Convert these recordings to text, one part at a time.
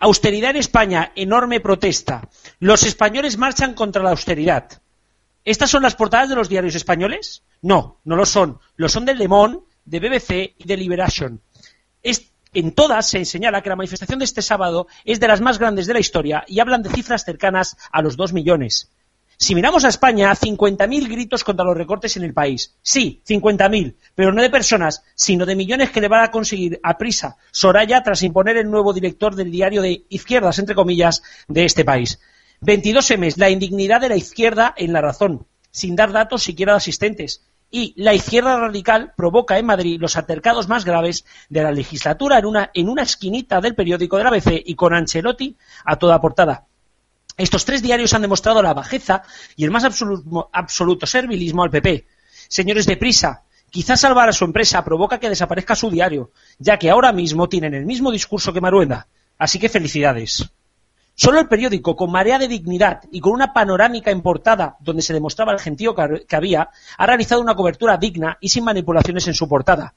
Austeridad en España, enorme protesta. Los españoles marchan contra la austeridad. ¿Estas son las portadas de los diarios españoles? No, no lo son. Lo son del Le Monde, de BBC y de Liberation. en todas se señala que la manifestación de este sábado es de las más grandes de la historia y hablan de cifras cercanas a los dos millones. Si miramos a España, 50.000 gritos contra los recortes en el país. Sí, 50.000, pero no de personas, sino de millones que le van a conseguir a prisa Soraya tras imponer el nuevo director del diario de izquierdas, entre comillas, de este país. 22 M, la indignidad de la izquierda en la razón, sin dar datos siquiera de asistentes. Y la izquierda radical provoca en Madrid los altercados más graves de la legislatura en una, en una esquinita del periódico de la ABC y con Ancelotti a toda portada. Estos tres diarios han demostrado la bajeza y el más absoluto, servilismo al PP. Señores de prisa, quizás salvar a su empresa provoca que desaparezca su diario, ya que ahora mismo tienen el mismo discurso que Maruenda. Así que felicidades. Solo el periódico, con marea de dignidad y con una panorámica en portada donde se demostraba el gentío que había, ha realizado una cobertura digna y sin manipulaciones en su portada.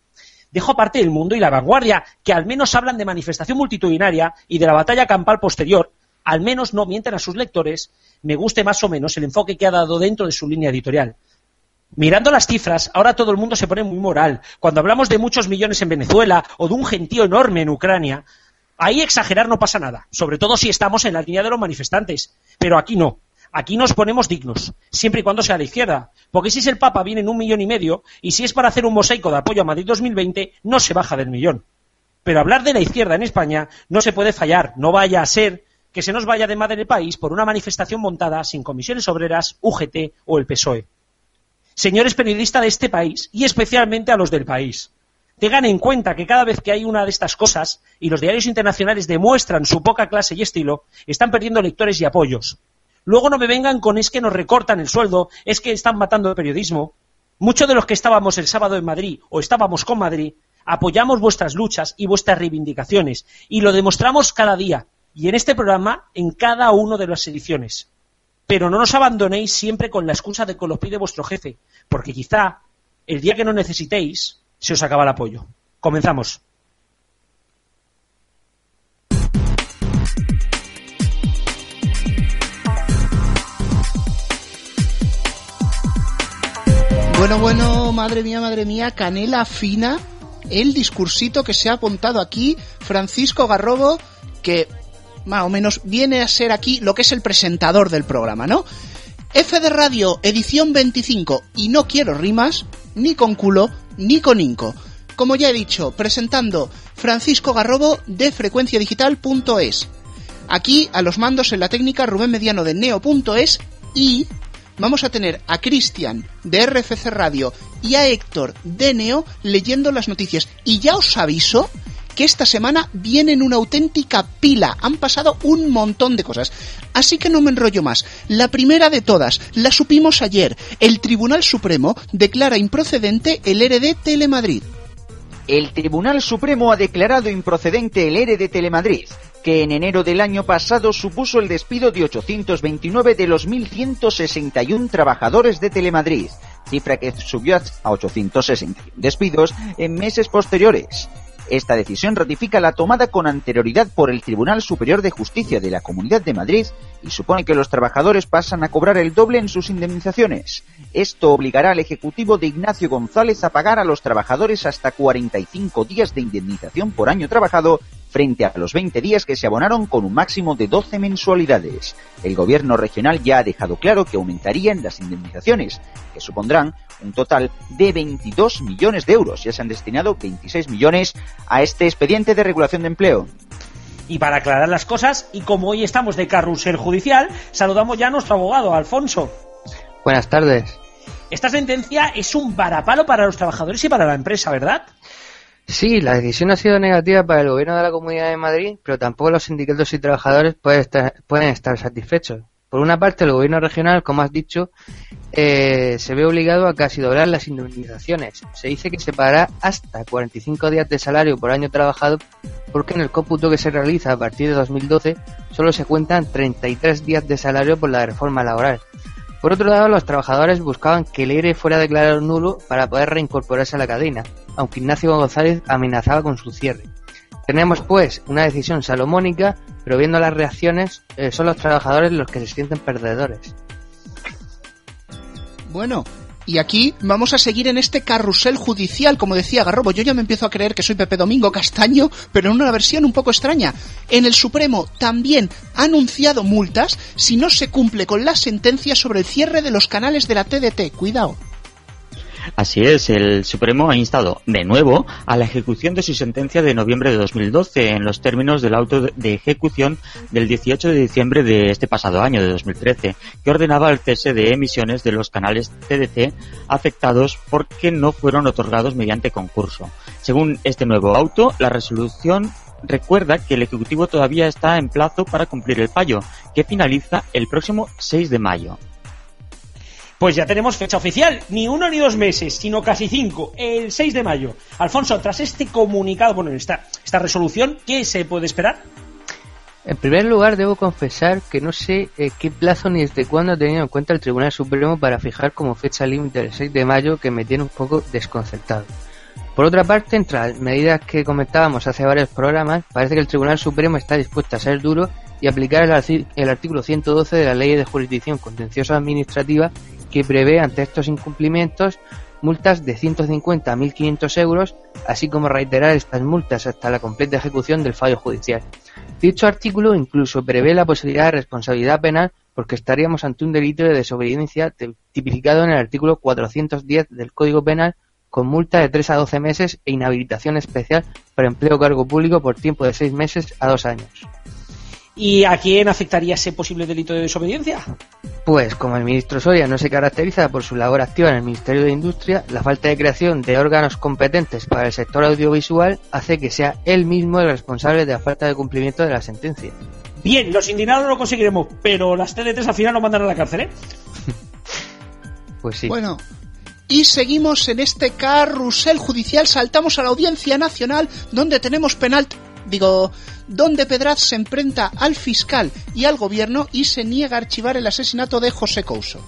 Dejo aparte el mundo y la vanguardia, que al menos hablan de manifestación multitudinaria y de la batalla campal posterior, al menos no mienten a sus lectores, me guste más o menos el enfoque que ha dado dentro de su línea editorial. Mirando las cifras, ahora todo el mundo se pone muy moral. Cuando hablamos de muchos millones en Venezuela o de un gentío enorme en Ucrania, ahí exagerar no pasa nada, sobre todo si estamos en la línea de los manifestantes. Pero aquí no. Aquí nos ponemos dignos, siempre y cuando sea la izquierda. Porque si es el Papa viene en un millón y medio, y si es para hacer un mosaico de apoyo a Madrid 2020, no se baja del millón. Pero hablar de la izquierda en España no se puede fallar, no vaya a ser que se nos vaya de madre el país por una manifestación montada sin comisiones obreras, UGT o el PSOE. Señores periodistas de este país, y especialmente a los del país, tengan en cuenta que cada vez que hay una de estas cosas, y los diarios internacionales demuestran su poca clase y estilo, están perdiendo lectores y apoyos. Luego no me vengan con es que nos recortan el sueldo, es que están matando el periodismo. Muchos de los que estábamos el sábado en Madrid o estábamos con Madrid, apoyamos vuestras luchas y vuestras reivindicaciones, y lo demostramos cada día, y en este programa en cada una de las ediciones. Pero no nos abandonéis siempre con la excusa de que os lo pide vuestro jefe, porque quizá el día que no necesitéis se os acaba el apoyo. Comenzamos. Bueno, bueno, madre mía, madre mía, canela fina, el discursito que se ha apuntado aquí Francisco Garrobo, que más o menos, viene a ser aquí lo que es el presentador del programa, ¿no? F de Radio, edición 25, y no quiero rimas, ni con culo, ni con inco. Como ya he dicho, presentando Francisco Garrobo de frecuenciadigital.es. Aquí, a los mandos en la técnica, Rubén Mediano de Neo.es y vamos a tener a Cristian de RFC Radio y a Héctor de Neo leyendo las noticias. Y ya os aviso esta semana vienen una auténtica pila. Han pasado un montón de cosas. Así que no me enrollo más. La primera de todas, la supimos ayer. El Tribunal Supremo declara improcedente el ERE de Telemadrid. El Tribunal Supremo ha declarado improcedente el ERE de Telemadrid que en enero del año pasado supuso el despido de 829 de los 1.161 trabajadores de Telemadrid, cifra que subió a 861 despidos en meses posteriores. Esta decisión ratifica la tomada con anterioridad por el Tribunal Superior de Justicia de la Comunidad de Madrid y supone que los trabajadores pasan a cobrar el doble en sus indemnizaciones. Esto obligará al Ejecutivo de Ignacio González a pagar a los trabajadores hasta 45 días de indemnización por año trabajado frente a los 20 días que se abonaron con un máximo de 12 mensualidades. El gobierno regional ya ha dejado claro que aumentarían las indemnizaciones, que supondrán un total de 22 millones de euros. Ya se han destinado 26 millones a este expediente de regulación de empleo. Y para aclarar las cosas, y como hoy estamos de carrusel judicial, saludamos ya a nuestro abogado, Alfonso. Buenas tardes. Esta sentencia es un varapalo para los trabajadores y para la empresa, ¿verdad? Sí, la decisión ha sido negativa para el gobierno de la Comunidad de Madrid, pero tampoco los sindicatos y trabajadores pueden estar, satisfechos. Por una parte, el gobierno regional, como has dicho, eh, se ve obligado a casi doblar las indemnizaciones. Se dice que se pagará hasta 45 días de salario por año trabajado porque en el cómputo que se realiza a partir de 2012 solo se cuentan 33 días de salario por la reforma laboral. Por otro lado, los trabajadores buscaban que el ERE fuera declarado nulo para poder reincorporarse a la cadena, aunque Ignacio González amenazaba con su cierre. Tenemos pues una decisión salomónica, pero viendo las reacciones eh, son los trabajadores los que se sienten perdedores. Bueno, y aquí vamos a seguir en este carrusel judicial, como decía Garrobo. Yo ya me empiezo a creer que soy Pepe Domingo Castaño, pero en una versión un poco extraña. En el Supremo también ha anunciado multas si no se cumple con la sentencia sobre el cierre de los canales de la TDT. Cuidado. Así es, el Supremo ha instado de nuevo a la ejecución de su sentencia de noviembre de 2012 en los términos del auto de ejecución del 18 de diciembre de este pasado año, de 2013, que ordenaba el cese de emisiones de los canales TDC afectados porque no fueron otorgados mediante concurso. Según este nuevo auto, la resolución recuerda que el Ejecutivo todavía está en plazo para cumplir el fallo, que finaliza el próximo 6 de mayo. Pues ya tenemos fecha oficial, ni uno ni dos meses, sino casi cinco, el 6 de mayo. Alfonso, tras este comunicado, bueno, esta, esta resolución, ¿qué se puede esperar? En primer lugar, debo confesar que no sé eh, qué plazo ni desde cuándo ha tenido en cuenta el Tribunal Supremo para fijar como fecha límite el 6 de mayo, que me tiene un poco desconcertado. Por otra parte, entre las medidas que comentábamos hace varios programas, parece que el Tribunal Supremo está dispuesto a ser duro y aplicar el, el artículo 112 de la Ley de Jurisdicción Contenciosa Administrativa que prevé ante estos incumplimientos multas de 150 a 1.500 euros, así como reiterar estas multas hasta la completa ejecución del fallo judicial. Dicho artículo incluso prevé la posibilidad de responsabilidad penal porque estaríamos ante un delito de desobediencia tipificado en el artículo 410 del Código Penal con multa de 3 a 12 meses e inhabilitación especial para empleo cargo público por tiempo de 6 meses a 2 años. ¿Y a quién afectaría ese posible delito de desobediencia? Pues como el ministro Soria no se caracteriza por su labor activa en el Ministerio de Industria, la falta de creación de órganos competentes para el sector audiovisual hace que sea él mismo el responsable de la falta de cumplimiento de la sentencia. Bien, los indignados lo conseguiremos, pero las TDTs al final lo mandan a la cárcel, ¿eh? pues sí. Bueno, y seguimos en este carrusel judicial, saltamos a la Audiencia Nacional, donde tenemos penal digo, donde Pedraz se enfrenta al fiscal y al gobierno y se niega a archivar el asesinato de José Couso.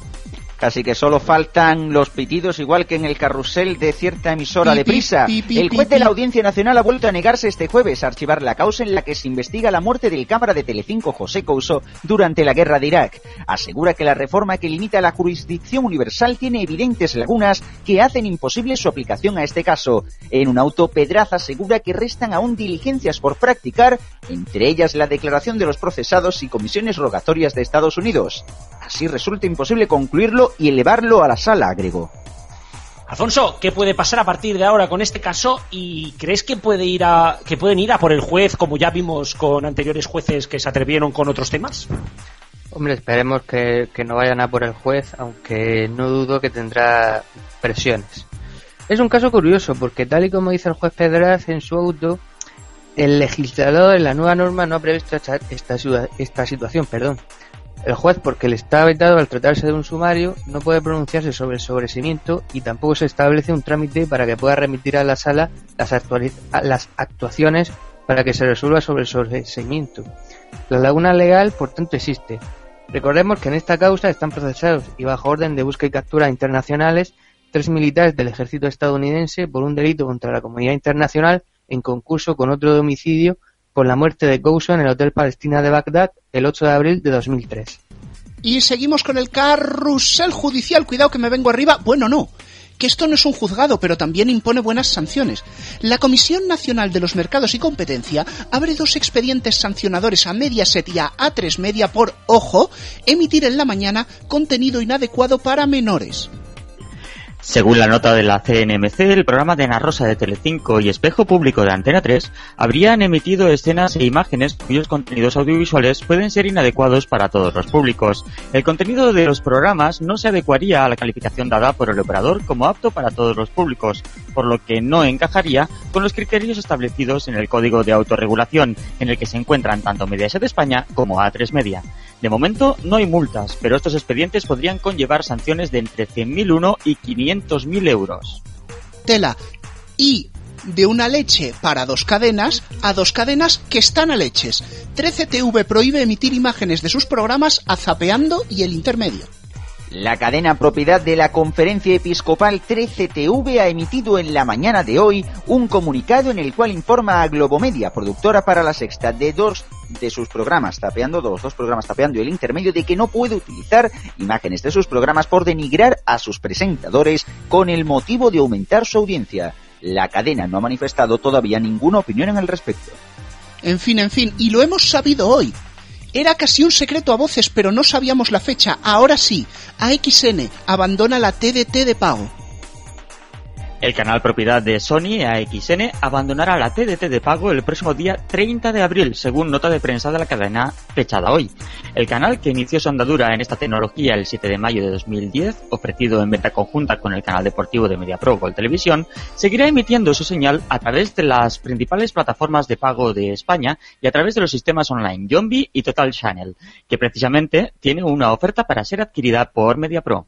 Casi que solo faltan los pitidos, igual que en el carrusel de cierta emisora de prisa. el juez de la Audiencia Nacional ha vuelto a negarse este jueves a archivar la causa en la que se investiga la muerte del cámara de Telecinco José Couso durante la guerra de Irak. Asegura que la reforma que limita la jurisdicción universal tiene evidentes lagunas que hacen imposible su aplicación a este caso. En un auto, Pedraza asegura que restan aún diligencias por practicar, entre ellas la declaración de los procesados y comisiones rogatorias de Estados Unidos. Así resulta imposible concluirlo y elevarlo a la sala, agregó. Alfonso, ¿qué puede pasar a partir de ahora con este caso? ¿Y crees que puede ir a que pueden ir a por el juez, como ya vimos con anteriores jueces que se atrevieron con otros temas? Hombre, esperemos que, que no vayan a por el juez, aunque no dudo que tendrá presiones. Es un caso curioso porque tal y como dice el juez Pedraz en su auto, el legislador en la nueva norma no ha previsto esta, esta, esta situación, perdón. El juez, porque le está vetado al tratarse de un sumario, no puede pronunciarse sobre el sobreseimiento y tampoco se establece un trámite para que pueda remitir a la sala las, las actuaciones para que se resuelva sobre el sobreseimiento. La laguna legal, por tanto, existe. Recordemos que en esta causa están procesados y bajo orden de búsqueda y captura internacionales tres militares del ejército estadounidense por un delito contra la comunidad internacional en concurso con otro de homicidio por la muerte de Couso en el Hotel Palestina de Bagdad el 8 de abril de 2003. Y seguimos con el carrusel judicial. Cuidado que me vengo arriba. Bueno, no. Que esto no es un juzgado, pero también impone buenas sanciones. La Comisión Nacional de los Mercados y Competencia abre dos expedientes sancionadores a Mediaset y a A3 Media por, ojo, emitir en la mañana contenido inadecuado para menores. Según la nota de la CNMC, el programa de Ana Rosa de Telecinco y Espejo Público de Antena 3 habrían emitido escenas e imágenes cuyos contenidos audiovisuales pueden ser inadecuados para todos los públicos. El contenido de los programas no se adecuaría a la calificación dada por el operador como apto para todos los públicos, por lo que no encajaría con los criterios establecidos en el Código de Autorregulación, en el que se encuentran tanto Mediaset España como A3 Media. De momento no hay multas, pero estos expedientes podrían conllevar sanciones de entre 100.001 y 500.000 euros. Tela. Y de una leche para dos cadenas a dos cadenas que están a leches. 13TV prohíbe emitir imágenes de sus programas a Zapeando y el Intermedio. La cadena propiedad de la Conferencia Episcopal 13TV ha emitido en la mañana de hoy un comunicado en el cual informa a Globomedia, productora para la sexta, de dos de sus programas tapeando, dos, dos programas tapeando y el intermedio, de que no puede utilizar imágenes de sus programas por denigrar a sus presentadores con el motivo de aumentar su audiencia. La cadena no ha manifestado todavía ninguna opinión en el respecto. En fin, en fin, y lo hemos sabido hoy. Era casi un secreto a voces, pero no sabíamos la fecha. Ahora sí, AXN abandona la TDT de pago. El canal propiedad de Sony, AXN, abandonará la TDT de pago el próximo día 30 de abril, según nota de prensa de la cadena fechada hoy. El canal, que inició su andadura en esta tecnología el 7 de mayo de 2010, ofrecido en venta conjunta con el canal deportivo de MediaPro Gol Televisión, seguirá emitiendo su señal a través de las principales plataformas de pago de España y a través de los sistemas online Yombi y Total Channel, que precisamente tiene una oferta para ser adquirida por MediaPro.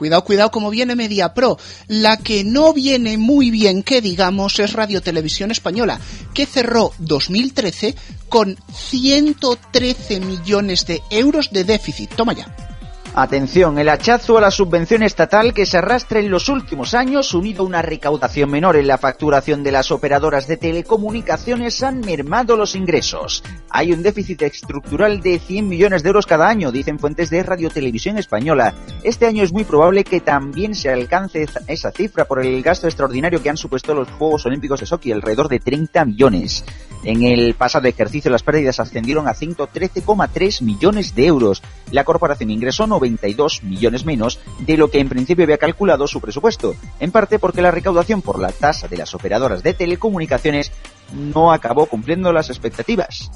Cuidado, cuidado, como viene Media Pro. La que no viene muy bien, que digamos, es Radio Televisión Española, que cerró 2013 con 113 millones de euros de déficit. Toma ya. Atención, el hachazo a la subvención estatal que se arrastra en los últimos años, unido a una recaudación menor en la facturación de las operadoras de telecomunicaciones, han mermado los ingresos. Hay un déficit estructural de 100 millones de euros cada año, dicen fuentes de Radio Televisión Española. Este año es muy probable que también se alcance esa cifra por el gasto extraordinario que han supuesto los Juegos Olímpicos de Sochi, alrededor de 30 millones. En el pasado ejercicio las pérdidas ascendieron a 113,3 millones de euros. La corporación ingresó 92 millones menos de lo que en principio había calculado su presupuesto, en parte porque la recaudación por la tasa de las operadoras de telecomunicaciones no acabó cumpliendo las expectativas.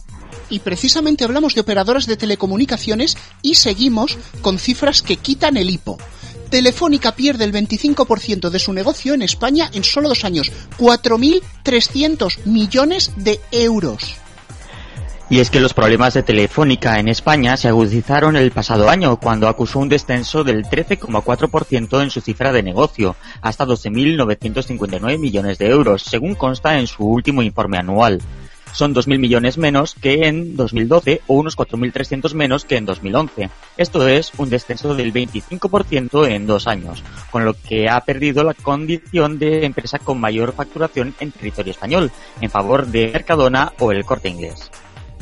Y precisamente hablamos de operadoras de telecomunicaciones y seguimos con cifras que quitan el hipo. Telefónica pierde el 25% de su negocio en España en solo dos años, 4.300 millones de euros. Y es que los problemas de Telefónica en España se agudizaron el pasado año cuando acusó un descenso del 13,4% en su cifra de negocio, hasta 12.959 millones de euros, según consta en su último informe anual. Son 2.000 millones menos que en 2012 o unos 4.300 menos que en 2011. Esto es un descenso del 25% en dos años, con lo que ha perdido la condición de empresa con mayor facturación en territorio español, en favor de Mercadona o el Corte Inglés.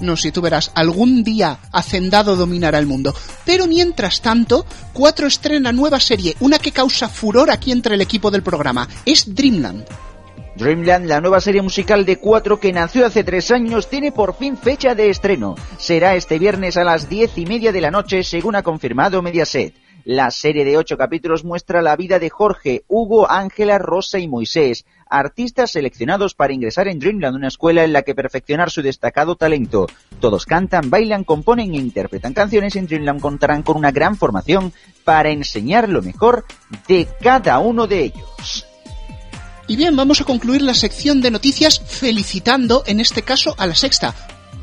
No, si tú verás, algún día Hacendado dominará el mundo. Pero mientras tanto, Cuatro estrena nueva serie, una que causa furor aquí entre el equipo del programa. Es Dreamland. Dreamland, la nueva serie musical de cuatro que nació hace tres años, tiene por fin fecha de estreno. Será este viernes a las diez y media de la noche, según ha confirmado Mediaset. La serie de ocho capítulos muestra la vida de Jorge, Hugo, Ángela, Rosa y Moisés, artistas seleccionados para ingresar en Dreamland, una escuela en la que perfeccionar su destacado talento. Todos cantan, bailan, componen e interpretan canciones. En Dreamland contarán con una gran formación para enseñar lo mejor de cada uno de ellos. Y bien, vamos a concluir la sección de noticias felicitando, en este caso, a la sexta,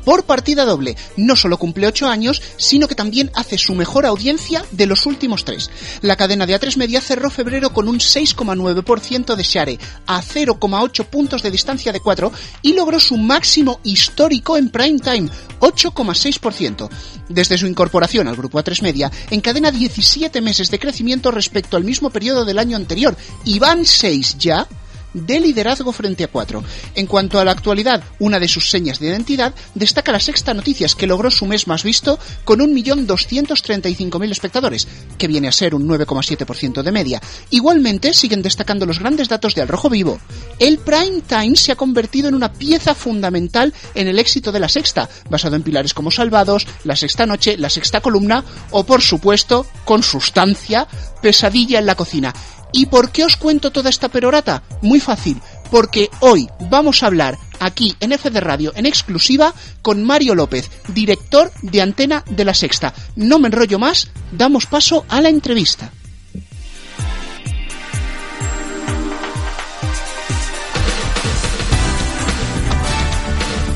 por partida doble. No solo cumple 8 años, sino que también hace su mejor audiencia de los últimos tres. La cadena de A3 Media cerró febrero con un 6,9% de share, a 0,8 puntos de distancia de 4 y logró su máximo histórico en prime time, 8,6%. Desde su incorporación al grupo A3 Media, encadena 17 meses de crecimiento respecto al mismo periodo del año anterior y van 6 ya de liderazgo frente a cuatro. En cuanto a la actualidad, una de sus señas de identidad destaca la Sexta Noticias, que logró su mes más visto con 1.235.000 espectadores, que viene a ser un 9,7% de media. Igualmente, siguen destacando los grandes datos de Al Rojo Vivo. El Prime Time se ha convertido en una pieza fundamental en el éxito de la Sexta, basado en pilares como Salvados, La Sexta Noche, La Sexta Columna o, por supuesto, con sustancia, Pesadilla en la Cocina ¿Y por qué os cuento toda esta perorata? Muy fácil, porque hoy vamos a hablar aquí en FD Radio en exclusiva con Mario López, director de Antena de la Sexta. No me enrollo más, damos paso a la entrevista.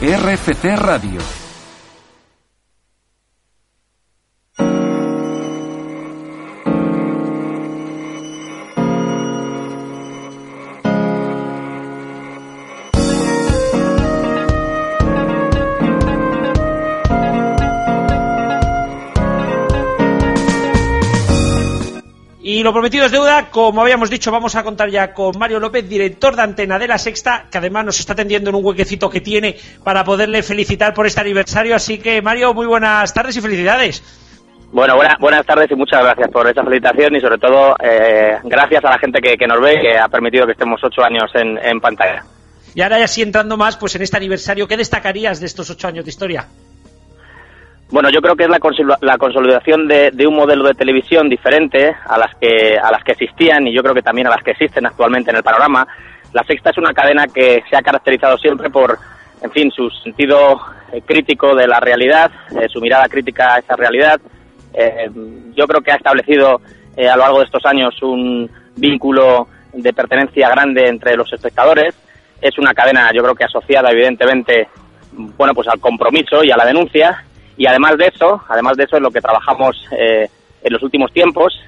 RFC Radio Y lo prometido es deuda, como habíamos dicho, vamos a contar ya con Mario López, director de Antena de la Sexta, que además nos está atendiendo en un huequecito que tiene para poderle felicitar por este aniversario. Así que, Mario, muy buenas tardes y felicidades. Bueno, buenas tardes y muchas gracias por esta felicitación y sobre todo eh, gracias a la gente que, nos ve que ha permitido que estemos ocho años en, en pantalla. Y ahora ya sí entrando más pues en este aniversario, ¿qué destacarías de estos ocho años de historia? Bueno, yo creo que es la, consolidación de, un modelo de televisión diferente a las que a las que existían y yo creo que también a las que existen actualmente en el panorama. La Sexta es una cadena que se ha caracterizado siempre por, en fin, su sentido eh, crítico de la realidad, eh, su mirada crítica a esa realidad. Eh, yo creo que ha establecido a lo largo de estos años un vínculo de pertenencia grande entre los espectadores. Es una cadena, yo creo que asociada evidentemente, bueno, pues al compromiso y a la denuncia y además de eso, además de eso, en lo que trabajamos eh, en los últimos tiempos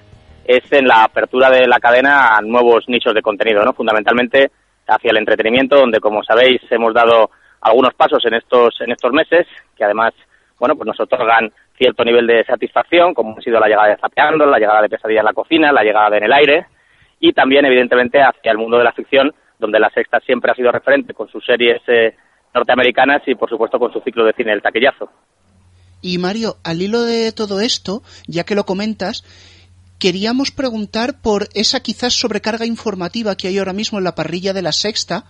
es en la apertura de la cadena a nuevos nichos de contenido, ¿no? Fundamentalmente hacia el entretenimiento, donde como sabéis hemos dado algunos pasos en estos en estos meses que además, bueno, pues nos otorgan cierto nivel de satisfacción, como ha sido la llegada de Zapeando, la llegada de Pesadilla en la cocina, la llegada de En el aire y también evidentemente hacia el mundo de la ficción, donde la Sexta siempre ha sido referente con sus series eh, norteamericanas y por supuesto con su ciclo de cine El Taquillazo. Y Mario, al hilo de todo esto, ya que lo comentas, queríamos preguntar por esa quizás sobrecarga informativa que hay ahora mismo en la parrilla de la sexta,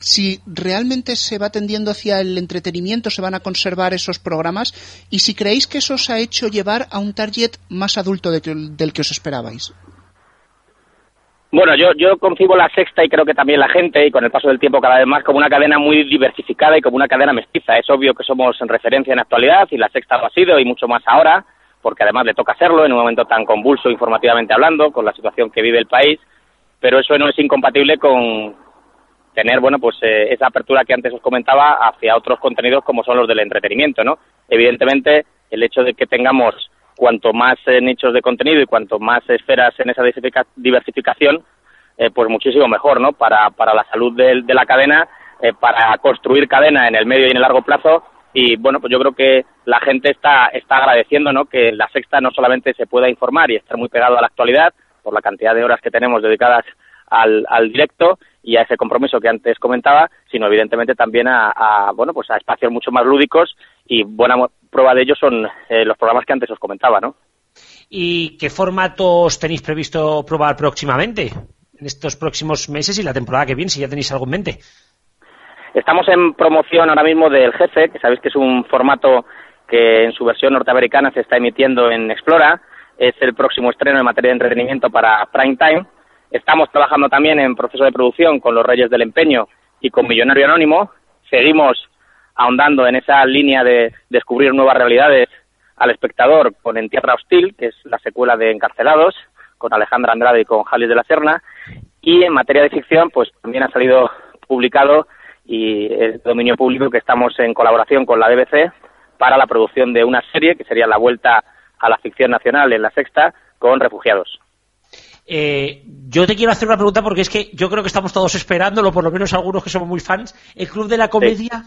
si realmente se va tendiendo hacia el entretenimiento, se van a conservar esos programas y si creéis que eso os ha hecho llevar a un target más adulto del que os esperabais. Bueno, yo, yo concibo la sexta y creo que también la gente, y con el paso del tiempo cada vez más, como una cadena muy diversificada y como una cadena mestiza. Es obvio que somos en referencia en actualidad y la sexta lo ha sido y mucho más ahora, porque además le toca hacerlo en un momento tan convulso informativamente hablando, con la situación que vive el país, pero eso no es incompatible con tener, bueno, pues eh, esa apertura que antes os comentaba hacia otros contenidos como son los del entretenimiento, ¿no? Evidentemente, el hecho de que tengamos cuanto más eh, nichos de contenido y cuanto más esferas en esa diversificación, eh, pues muchísimo mejor, ¿no? Para, para la salud de, la cadena, eh, para construir cadena en el medio y en el largo plazo. Y bueno, pues yo creo que la gente está, está agradeciendo, ¿no? Que la sexta no solamente se pueda informar y estar muy pegado a la actualidad, por la cantidad de horas que tenemos dedicadas al, al directo y a ese compromiso que antes comentaba, sino evidentemente también a, a bueno, pues a espacios mucho más lúdicos y buena prueba de ello son eh, los programas que antes os comentaba, ¿no? ¿Y qué formatos tenéis previsto probar próximamente? En estos próximos meses y la temporada que viene, si ya tenéis algo en mente. Estamos en promoción ahora mismo del Jefe, que sabéis que es un formato que en su versión norteamericana se está emitiendo en Explora. Es el próximo estreno en materia de entretenimiento para Prime Time. Estamos trabajando también en proceso de producción con Los Reyes del Empeño y con Millonario Anónimo. Seguimos ahondando en esa línea de descubrir nuevas realidades al espectador con En Tierra Hostil, que es la secuela de Encarcelados, con Alejandra Andrade y con Jalis de la Serna. Y en materia de ficción, pues también ha salido publicado y es dominio público que estamos en colaboración con la BBC para la producción de una serie que sería la vuelta a la ficción nacional en la sexta con refugiados. Eh, yo te quiero hacer una pregunta porque es que yo creo que estamos todos esperándolo, por lo menos algunos que somos muy fans. ¿El Club de la Comedia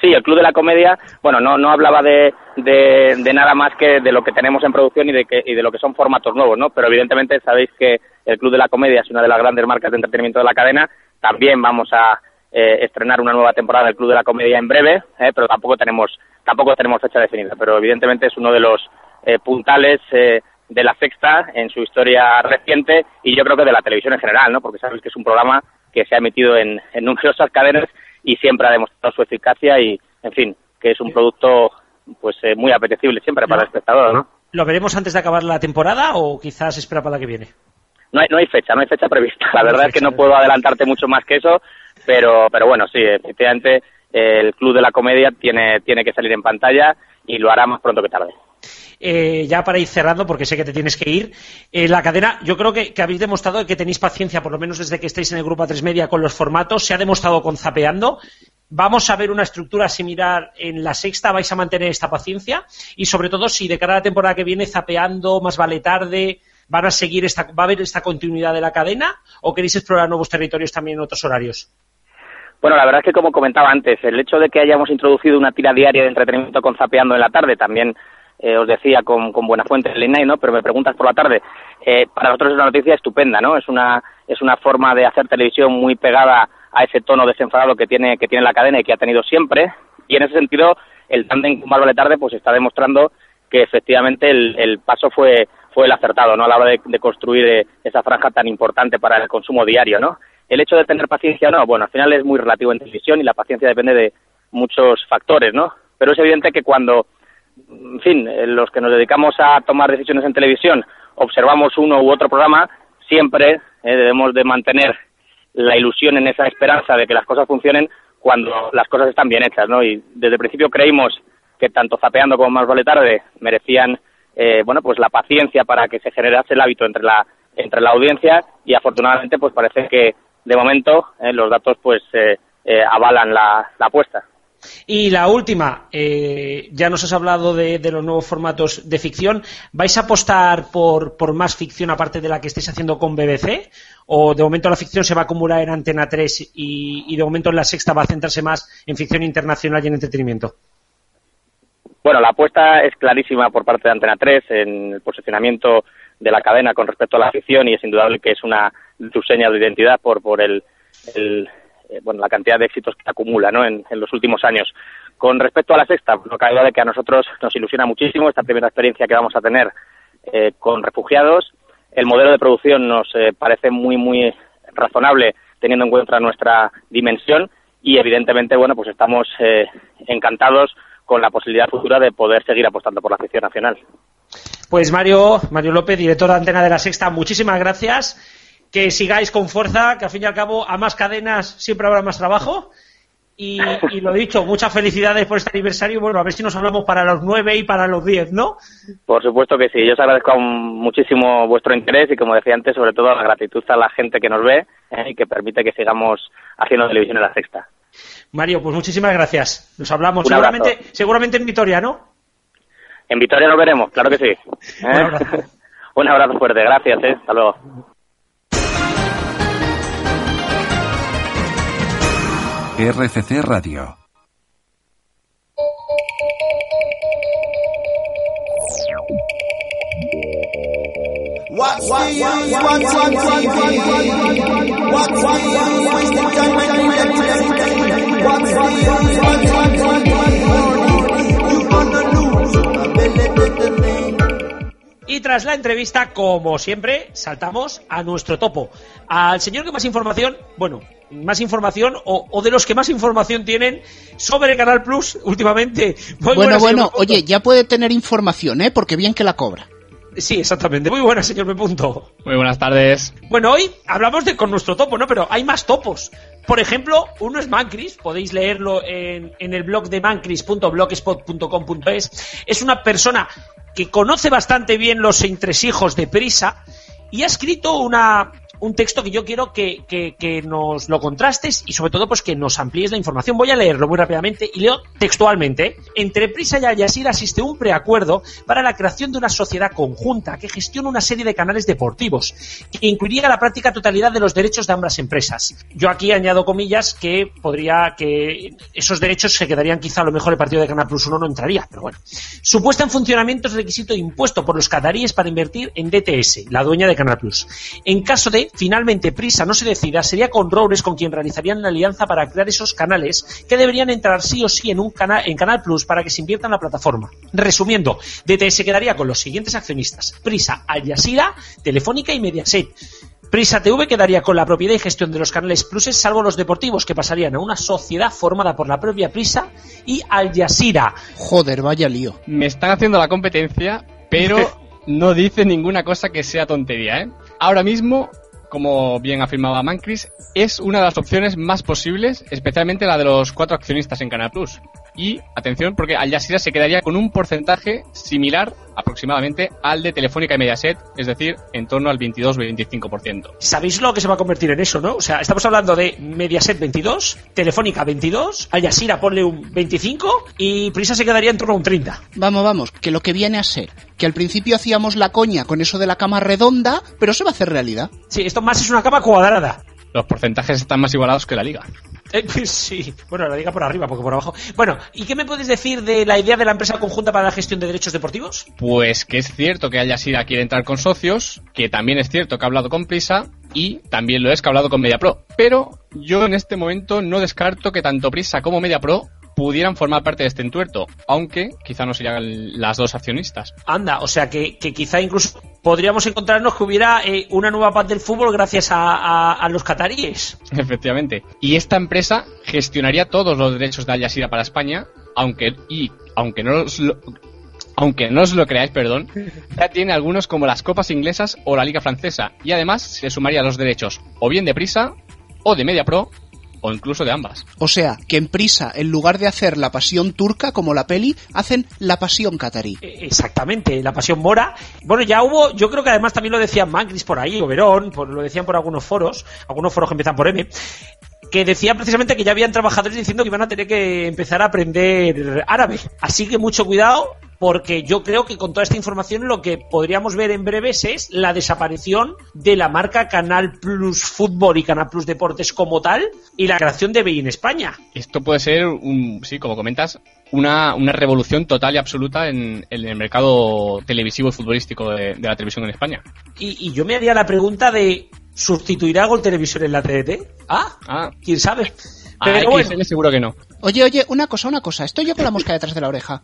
Sí, el Club de la Comedia, bueno, no, no hablaba de, de, nada más que de lo que tenemos en producción y de, que, y de lo que son formatos nuevos, ¿no? Pero evidentemente sabéis que el Club de la Comedia es una de las grandes marcas de entretenimiento de la cadena. También vamos a eh, estrenar una nueva temporada del Club de la Comedia en breve, eh, pero tampoco tenemos, tampoco tenemos fecha definida. Pero evidentemente es uno de los eh, puntales de la sexta en su historia reciente y yo creo que de la televisión en general, ¿no? Porque sabéis que es un programa que se ha emitido en, en numerosas cadenas y siempre ha demostrado su eficacia y, en fin, que es un producto pues eh, muy apetecible siempre para el espectador, ¿no? ¿Lo veremos antes de acabar la temporada o quizás espera para la que viene? no hay, no hay fecha, no hay fecha prevista. La verdad es que no puedo adelantarte mucho más que eso, pero, pero bueno, sí, efectivamente el Club de la Comedia tiene, tiene que salir en pantalla y lo hará más pronto que tarde. Eh, ya para ir cerrando, porque sé que te tienes que ir, eh, la cadena, yo creo que, habéis demostrado que tenéis paciencia, por lo menos desde que estáis en el grupo A3 Media con los formatos, se ha demostrado con Zapeando. Vamos a ver una estructura similar en la sexta, vais a mantener esta paciencia y sobre todo si de cara a la temporada que viene Zapeando, más vale tarde, van a seguir esta, va a haber esta continuidad de la cadena o queréis explorar nuevos territorios también en otros horarios. Bueno, la verdad es que como comentaba antes, el hecho de que hayamos introducido una tira diaria de entretenimiento con Zapeando en la tarde también eh, os decía con, con buena fuente el INAI, ¿no? Pero me preguntas por la tarde. Eh, para nosotros es una noticia estupenda, ¿no? Es una, es una forma de hacer televisión muy pegada a ese tono desenfadado que tiene, que tiene la cadena y que ha tenido siempre. Y en ese sentido, el tándem con Bárbara Tarde pues está demostrando que efectivamente el, el paso fue, fue el acertado, ¿no? A la hora de, de construir eh, esa franja tan importante para el consumo diario, ¿no? El hecho de tener paciencia no, bueno, al final es muy relativo en televisión y la paciencia depende de muchos factores, ¿no? Pero es evidente que cuando en fin, eh, los que nos dedicamos a tomar decisiones en televisión, observamos uno u otro programa, siempre eh, debemos de mantener la ilusión en esa esperanza de que las cosas funcionen cuando las cosas están bien hechas, ¿no? Y desde el principio creímos que tanto Zapeando como Más Vale Tarde merecían, eh, bueno, pues la paciencia para que se generase el hábito entre la entre la audiencia y afortunadamente pues parece que de momento los datos pues avalan la apuesta. Y la última, eh, ya nos has hablado de, los nuevos formatos de ficción. ¿Vais a apostar por, más ficción aparte de la que estáis haciendo con BBC? ¿O de momento la ficción se va a acumular en Antena 3 y, de momento en la sexta va a centrarse más en ficción internacional y en entretenimiento? Bueno, la apuesta es clarísima por parte de Antena 3 en el posicionamiento de la cadena con respecto a la ficción y es indudable que es una de sus señas de identidad por, por el eh, bueno, la cantidad de éxitos que acumula ¿no? en, los últimos años. Con respecto a la sexta, no cabe duda de que a nosotros nos ilusiona muchísimo esta primera experiencia que vamos a tener eh, con refugiados. El modelo de producción nos eh, parece muy, muy razonable teniendo en cuenta nuestra dimensión y evidentemente, bueno, pues estamos encantados con la posibilidad futura de poder seguir apostando por la ficción nacional. Pues Mario, Mario López, director de Antena de la Sexta, muchísimas gracias que sigáis con fuerza, que al fin y al cabo a más cadenas siempre habrá más trabajo. Y, lo dicho, muchas felicidades por este aniversario. Bueno, a ver si nos hablamos para los nueve y para los diez, ¿no? Por supuesto que sí. Yo os agradezco muchísimo vuestro interés y, como decía antes, sobre todo la gratitud a la gente que nos ve ¿eh? y que permite que sigamos haciendo televisión en la sexta. Mario, pues muchísimas gracias. Nos hablamos seguramente, seguramente en Vitoria, ¿no? En Vitoria nos veremos, claro que sí. Un, ¿eh? abrazo. Un abrazo fuerte, gracias. ¿eh? Hasta luego. RCC Radio. Y tras la entrevista, como siempre, saltamos a nuestro topo. Al señor que más información, bueno, más información o, de los que más información tienen sobre Canal Plus últimamente. bueno, bueno, oye, ya puede tener información, ¿eh? Porque bien que la cobra. Sí, exactamente. Muy buena, señor Punto. Muy buenas tardes. Bueno, hoy hablamos de con nuestro topo, ¿no? Pero hay más topos. Por ejemplo, uno es Mancris, podéis leerlo en, en el blog de mancris.blogspot.com.es. Es una persona que conoce bastante bien los entresijos de Prisa y ha escrito una, un texto que yo quiero que, que, nos lo contrastes y sobre todo pues que nos amplíes la información. Voy a leerlo muy rápidamente y leo textualmente. Entre Prisa y Al Jazeera existe un preacuerdo para la creación de una sociedad conjunta que gestiona una serie de canales deportivos que incluiría la práctica totalidad de los derechos de ambas empresas. Yo aquí añado comillas que podría que esos derechos se quedarían quizá a lo mejor el partido de Canal Plus 1 no entraría, pero bueno. Su puesta en funcionamiento es requisito impuesto por los cataríes para invertir en DTS, la dueña de Canal Plus. En caso de finalmente Prisa no se decida, sería con Roures con quien realizarían la alianza para crear esos canales que deberían entrar sí o sí en un canal en Canal Plus para que se invierta en la plataforma. Resumiendo, DTS quedaría con los siguientes accionistas: Prisa, Al Jazeera, Telefónica y Mediaset. Prisa TV quedaría con la propiedad y gestión de los canales pluses, salvo los deportivos, que pasarían a una sociedad formada por la propia Prisa y Al Jazeera. Joder, vaya lío. Me están haciendo la competencia, pero no dice ninguna cosa que sea tontería, ¿eh? ahora mismo, como bien afirmaba Mancris, es una de las opciones más posibles, especialmente la de los cuatro accionistas en Canal Plus. Y atención, porque Al Jazeera se quedaría con un porcentaje similar aproximadamente al de Telefónica y Mediaset, es decir, en torno al 22-25%. ¿Sabéis lo que se va a convertir en eso, no? O sea, estamos hablando de Mediaset 22, Telefónica 22, Al Jazeera ponle un 25 y Prisa se quedaría en torno a un 30. Vamos, vamos, que lo que viene a ser, que al principio hacíamos la coña con eso de la cama redonda, pero se va a hacer realidad. Sí, esto más es una cama cuadrada. Los porcentajes están más igualados que la liga. Eh, pues sí, bueno, la diga por arriba, porque por abajo. Bueno, ¿y qué me puedes decir de la idea de la empresa conjunta para la gestión de derechos deportivos? Pues que es cierto que Al Jazeera quiere entrar con socios, que también es cierto que ha hablado con Prisa y también lo es que ha hablado con MediaPro. Pero yo en este momento no descarto que tanto Prisa como MediaPro pudieran formar parte de este entuerto, aunque quizá no serían las dos accionistas. Anda, o sea que, que quizá incluso podríamos encontrarnos que hubiera eh, una nueva paz del fútbol gracias a, a- a los cataríes. Efectivamente. Y esta empresa gestionaría todos los derechos de Al Jazeera para España, aunque y aunque no os lo, aunque no os lo creáis, perdón, ya tiene algunos como las copas inglesas o la liga francesa y además se sumaría los derechos o bien de Prisa o de MediaPro o incluso de ambas. O sea, que en prisa, en lugar de hacer la pasión turca como la peli, hacen la pasión catarí. Eh, Exactamente, la pasión mora. Bueno, ya hubo, yo creo que además también lo decían Mancris por ahí, o Verón, por, lo decían por algunos foros, algunos foros que empiezan por M, que decían precisamente que ya habían trabajadores diciendo que iban a tener que empezar a aprender árabe. Así que mucho cuidado, porque yo creo que con toda esta información lo que podríamos ver en breves es la desaparición de la marca Canal Plus Fútbol y Canal Plus Deportes como tal y la creación de BI en España. Esto puede ser, un, sí, como comentas, una, una revolución total y absoluta en, en el mercado televisivo y futbolístico de, de la televisión en España. Y, y yo me haría la pregunta de ¿sustituirá Gol Televisión en la TDT? Ah, Ah, quién sabe. a Pero bueno, seguro que no. Oye, oye, una cosa, una cosa, estoy yo con la mosca detrás de la oreja.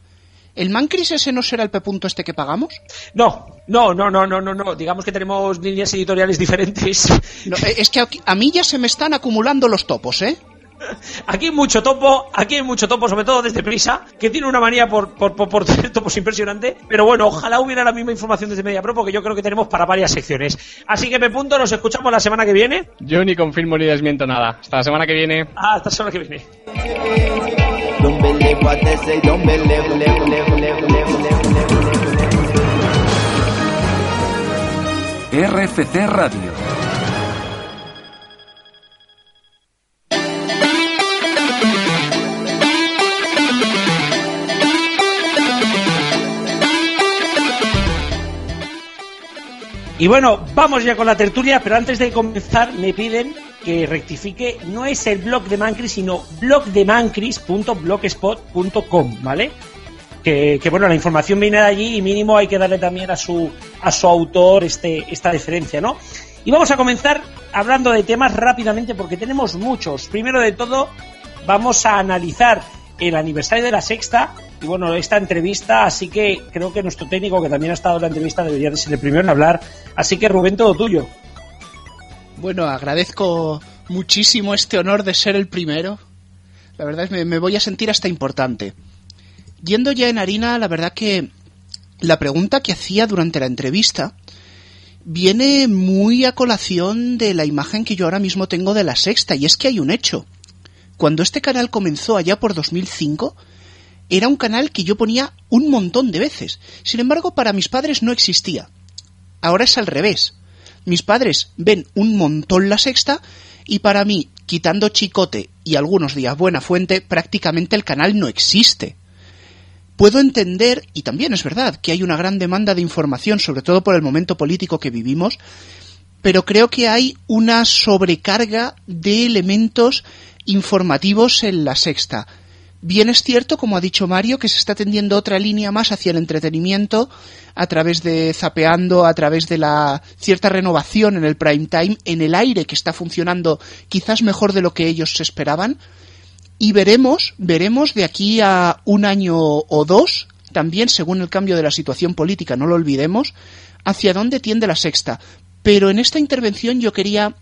¿El Mancris ese no será el P punto este que pagamos? no, no, no, no, no, no, no. Digamos que tenemos líneas editoriales diferentes. No, eh, es que aquí- a mí ya se me están acumulando los topos, ¿eh? Aquí hay mucho topo, aquí hay mucho topo, sobre todo desde Prisa, que tiene una manía por, por, por, por tener topos impresionante. Pero bueno, ojalá hubiera la misma información desde MediaPro, porque yo creo que tenemos para varias secciones. Así que me punto, nos escuchamos la semana que viene. Yo ni confirmo ni desmiento nada. Hasta la semana que viene. Ah, hasta la semana que viene. Don't believe what they say, don't believe, live, live, live, live, live, live, live. RFC Radio. Y bueno, vamos ya con la tertulia, pero antes de comenzar me piden que rectifique, no es el blog de Mancris, sino blogdemancris.blogspot.com, ¿vale? Que, que, bueno, la información viene de allí y mínimo hay que darle también a su, a su autor este, esta deferencia, ¿no? Y vamos a comenzar hablando de temas rápidamente porque tenemos muchos. Primero de todo, vamos a analizar el aniversario de la sexta y bueno, esta entrevista, así que creo que nuestro técnico que también ha estado en la entrevista debería de ser el primero en hablar. Así que Rubén, todo tuyo. Bueno, agradezco muchísimo este honor de ser el primero. La verdad es que me, voy a sentir hasta importante. Yendo ya en harina, la verdad que la pregunta que hacía durante la entrevista viene muy a colación de la imagen que yo ahora mismo tengo de la sexta, y es que hay un hecho. Cuando este canal comenzó allá por 2005, era un canal que yo ponía un montón de veces. Sin embargo, para mis padres no existía. Ahora es al revés. Mis padres ven un montón la sexta y para mí, quitando Chicote y algunos días Buena Fuente, prácticamente el canal no existe. Puedo entender, y también es verdad, que hay una gran demanda de información, sobre todo por el momento político que vivimos, pero creo que hay una sobrecarga de elementos informativos en la sexta. Bien es cierto, como ha dicho Mario, que se está tendiendo otra línea más hacia el entretenimiento a través de zapeando, a través de la cierta renovación en el prime time, en el aire que está funcionando quizás mejor de lo que ellos se esperaban. Y veremos, veremos de aquí a un año o dos, también según el cambio de la situación política, no lo olvidemos, hacia dónde tiende la sexta. Pero en esta intervención yo quería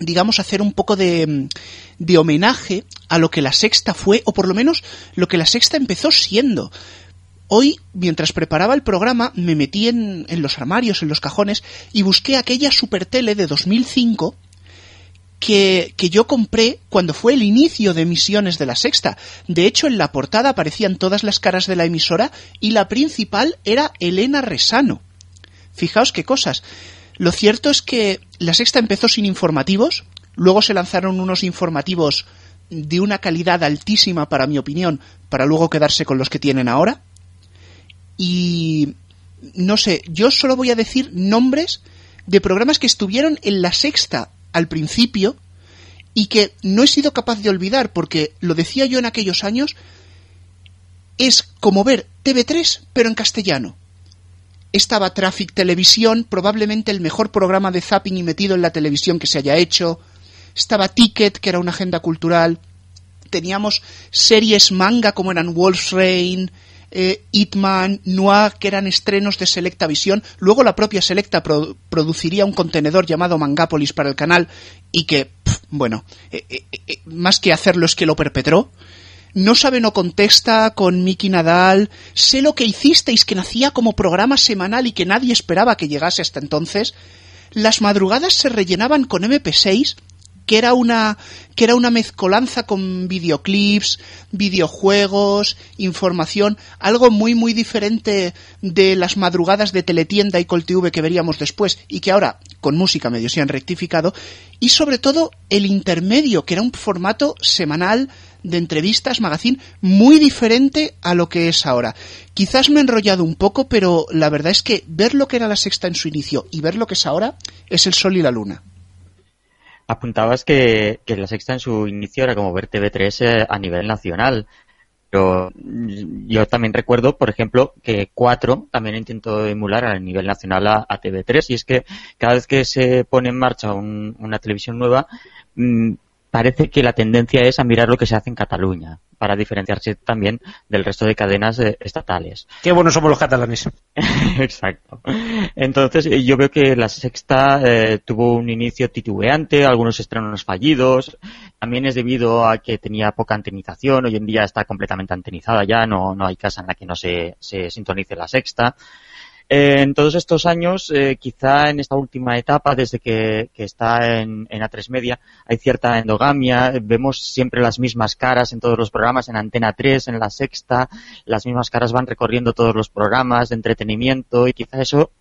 digamos, hacer un poco de, de, homenaje a lo que la sexta fue, o por lo menos lo que la sexta empezó siendo. hoy, mientras preparaba el programa, me metí en, en los armarios, en los cajones, y busqué aquella super tele de 2005 que, que, yo compré cuando fue el inicio de emisiones de la sexta. De hecho, en la portada aparecían todas las caras de la emisora y la principal era Elena Resano. Fijaos qué cosas. Lo cierto es que la sexta empezó sin informativos, luego se lanzaron unos informativos de una calidad altísima para mi opinión, para luego quedarse con los que tienen ahora. Y no sé, yo solo voy a decir nombres de programas que estuvieron en la sexta al principio y que no he sido capaz de olvidar porque lo decía yo en aquellos años, es como ver TV3 pero en castellano. Estaba Traffic Televisión, probablemente el mejor programa de zapping y metido en la televisión que se haya hecho. Estaba Ticket, que era una agenda cultural. Teníamos series manga como eran Wolf's Rain, eh, Hitman, Noir, que eran estrenos de Selecta Visión. Luego la propia Selecta pro produciría un contenedor llamado Mangápolis para el canal y que, bueno, eh, eh, eh, más que hacerlo es que lo perpetró. No sabe, no contesta con Miki Nadal. Sé lo que hicisteis, que nacía como programa semanal y que nadie esperaba que llegase hasta entonces. Las madrugadas se rellenaban con MP6 que era una que era una mezcolanza con videoclips, videojuegos, información, algo muy muy diferente de las madrugadas de Teletienda y ColTV que veríamos después y que ahora con música medio se han rectificado y sobre todo el intermedio, que era un formato semanal de entrevistas, magazine, muy diferente a lo que es ahora. Quizás me he enrollado un poco, pero la verdad es que ver lo que era la sexta en su inicio y ver lo que es ahora es el sol y la luna apuntabas que, la sexta en su inicio era como ver TV3 eh, a nivel nacional. Pero yo también recuerdo, por ejemplo, que 4 también intentó emular a nivel nacional a, a, TV3 y es que cada vez que se pone en marcha un, una televisión nueva, mmm, parece que la tendencia es a mirar lo que se hace en Cataluña, para diferenciarse también del resto de cadenas eh, estatales. Qué buenos somos los catalanes. Exacto. Entonces, eh, yo veo que la sexta eh, tuvo un inicio titubeante, algunos estrenos fallidos. También es debido a que tenía poca antenización. Hoy en día está completamente antenizada ya, no, no hay casa en la que no se, se sintonice la sexta. En todos estos años, eh, quizá en esta última etapa, desde que, está en, en, A3 Media, hay cierta endogamia, vemos siempre las mismas caras en todos los programas, en Antena 3, en La Sexta, las mismas caras van recorriendo todos los programas de entretenimiento y quizá eso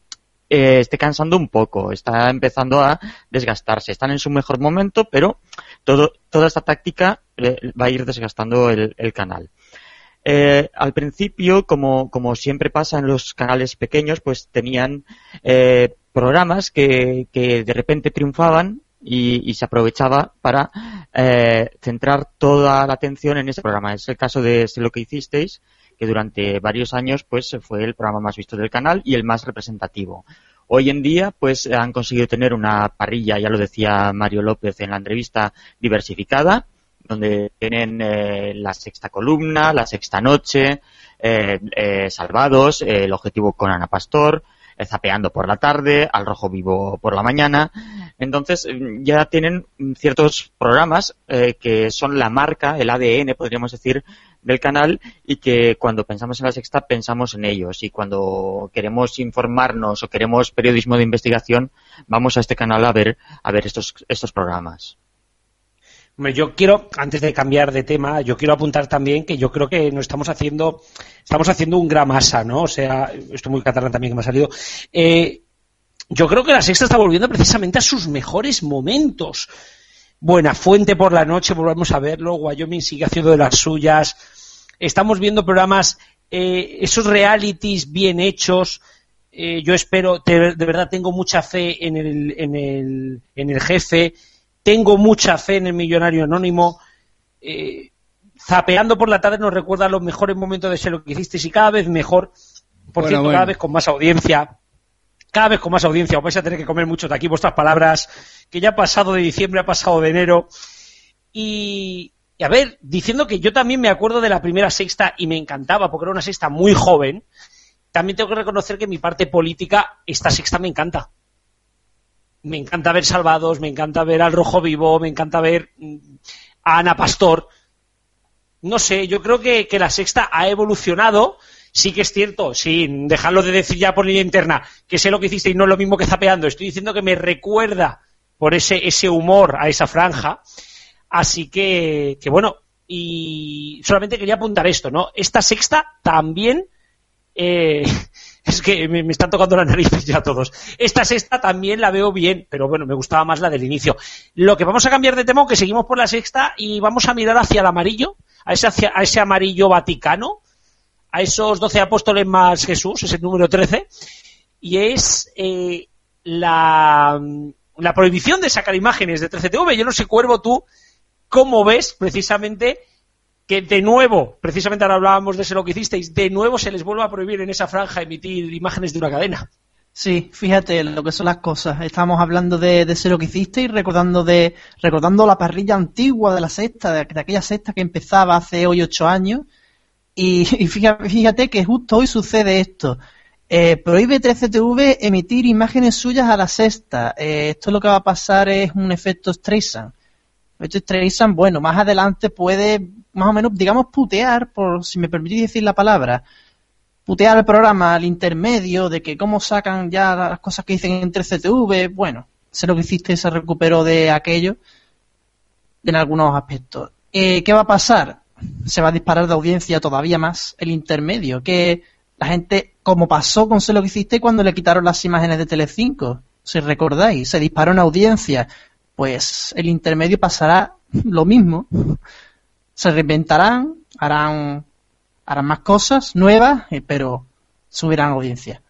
eh, esté cansando un poco, está empezando a desgastarse. Están en su mejor momento, pero todo, toda esta táctica eh, va a ir desgastando el canal. Eh, al principio, como, siempre pasa en los canales pequeños, pues tenían eh, programas que, de repente triunfaban y, se aprovechaba para eh, centrar toda la atención en ese programa. Es el caso de lo que hicisteis, que durante varios años pues fue el programa más visto del canal y el más representativo. Hoy en día, pues han conseguido tener una parrilla, ya lo decía Mario López en la entrevista, diversificada, donde tienen eh, la sexta columna, la sexta noche, eh, eh, Salvados, el objetivo con Ana Pastor, Zapeando por la tarde, Al Rojo Vivo por la mañana. Entonces ya tienen ciertos programas que son la marca, el ADN, podríamos decir, del canal y que cuando pensamos en la sexta pensamos en ellos y cuando queremos informarnos o queremos periodismo de investigación vamos a este canal a ver a ver estos estos programas. Hombre, yo quiero, antes de cambiar de tema, yo quiero apuntar también que yo creo que no estamos haciendo, estamos haciendo un gran masa, ¿no? O sea, esto muy catalán también que me ha salido. Eh, yo creo que la sexta está volviendo precisamente a sus mejores momentos. Buena Fuente por la noche, volvemos a verlo, Wyoming sigue haciendo de las suyas. Estamos viendo programas, eh, esos realities bien hechos. Eh, yo espero, de, de, verdad tengo mucha fe en el, en el, en el jefe tengo mucha fe en el millonario anónimo. Eh, zapeando por la tarde nos recuerda los mejores momentos de ser lo que hiciste y cada vez mejor. Por bueno, cierto, bueno. cada vez con más audiencia. Cada vez con más audiencia. Os vais a tener que comer mucho de aquí vuestras palabras. Que ya ha pasado de diciembre, ha pasado de enero. Y, y a ver, diciendo que yo también me acuerdo de la primera sexta y me encantaba porque era una sexta muy joven. También tengo que reconocer que mi parte política, esta sexta me encanta me encanta ver Salvados, me encanta ver al Rojo Vivo, me encanta ver mm, a Ana Pastor. No sé, yo creo que, que la sexta ha evolucionado Sí que es cierto, sí, dejadlo de decir ya por línea interna, que sé lo que hiciste y no es lo mismo que zapeando. Estoy diciendo que me recuerda por ese, ese humor a esa franja. Así que, que bueno, y solamente quería apuntar esto, ¿no? Esta sexta también, eh, es que me, están tocando las narices ya todos. Esta sexta también la veo bien, pero bueno, me gustaba más la del inicio. Lo que vamos a cambiar de tema, que seguimos por la sexta y vamos a mirar hacia el amarillo, a ese, hacia, a ese amarillo vaticano, a esos doce apóstoles más Jesús, es el número 13, y es eh, la, la prohibición de sacar imágenes de 13TV. Yo no sé, Cuervo, tú, ¿cómo ves precisamente que de nuevo, precisamente ahora hablábamos de eso lo que hicisteis, de nuevo se les vuelve a prohibir en esa franja emitir imágenes de una cadena? Sí, fíjate lo que son las cosas. Estamos hablando de, de lo que hicisteis, recordando de, recordando la parrilla antigua de la sexta, de, aquella sexta que empezaba hace hoy ocho años. Y, y fíjate, fíjate, que justo hoy sucede esto. Eh, prohíbe 13TV emitir imágenes suyas a la sexta. Eh, esto lo que va a pasar es un efecto Streisand. Efecto Streisand, bueno, más adelante puede, más o menos, digamos, putear, por si me permitís decir la palabra, putear el programa al intermedio, de que cómo sacan ya las cosas que dicen en 13TV. Bueno, sé lo que hiciste, se recuperó de aquello en algunos aspectos. Eh, ¿Qué va a pasar? Se va a disparar de audiencia todavía más el intermedio, que la gente, como pasó con Sé lo que hiciste cuando le quitaron las imágenes de Telecinco, si recordáis, se disparó en audiencia, pues el intermedio pasará lo mismo. Se reinventarán, harán, harán más cosas nuevas, eh, pero subirán audiencia.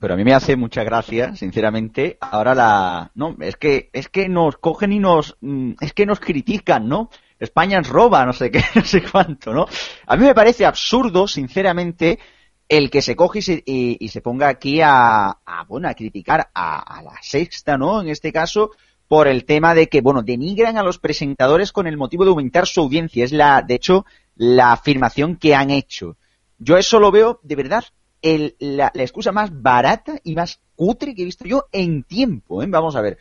Pero a mí me hace mucha gracia, sinceramente, ahora la... No, es que, es que nos cogen y nos... mm, Es que nos critican, ¿no? España nos roba, no sé qué, no sé cuánto, ¿no? A mí me parece absurdo, sinceramente, el que se coge y se, y- y se ponga aquí a, a, bueno, a criticar a, a la sexta, ¿no? En este caso, por el tema de que, bueno, denigran a los presentadores con el motivo de aumentar su audiencia. Es la, de hecho, la afirmación que han hecho. Yo eso lo veo, de verdad, el- la, la excusa más barata y más cutre que he visto yo en tiempo, ¿eh? Vamos a ver.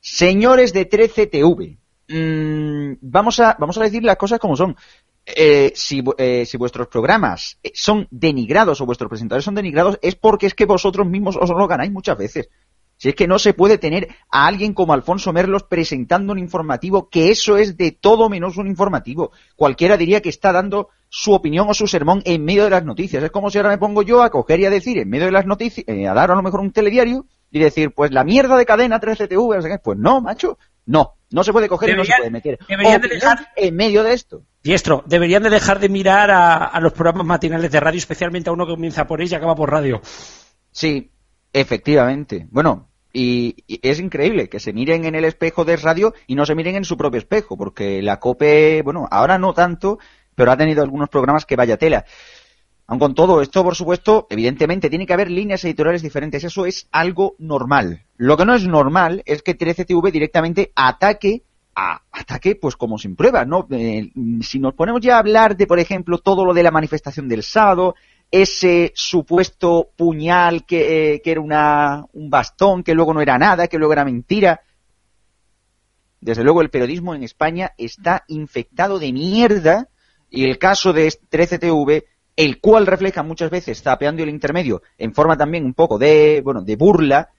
Señores de 13TV, mm, vamos, a, vamos a decir las cosas como son. Eh, si, eh, si vuestros programas eh, son denigrados o vuestros presentadores son denigrados es porque es que vosotros mismos os lo ganáis muchas veces. Si es que no se puede tener a alguien como Alfonso Merlos presentando un informativo, que eso es de todo menos un informativo. Cualquiera diría que está dando su opinión o su sermón en medio de las noticias. Es como si ahora me pongo yo a coger y a decir en medio de las noticias, eh, a dar a lo mejor un telediario y decir, pues la mierda de cadena 13TV, no sé qué. pues no, macho, no, no se puede coger y no se puede meter deberían de dejar- en medio de esto. Diestro, deberían de dejar de mirar a, a los programas matinales de radio, especialmente a uno que comienza por ella y acaba por radio. Sí, efectivamente. Bueno, y, es increíble que se miren en el espejo de radio y no se miren en su propio espejo, porque la COPE, bueno, ahora no tanto, pero ha tenido algunos programas que vaya tela. Aun con todo esto, por supuesto, evidentemente tiene que haber líneas editoriales diferentes. Eso es algo normal. Lo que no es normal es que 13TV directamente ataque a ataque, pues como sin pruebas, ¿no? Eh, si nos ponemos ya a hablar de, por ejemplo, todo lo de la manifestación del sábado, ese supuesto puñal que, eh, que era una, un bastón, que luego no era nada, que luego era mentira. Desde luego el periodismo en España está infectado de mierda y el caso de 13TV, el cual refleja muchas veces zapeando el intermedio en forma también un poco de, bueno, de burla,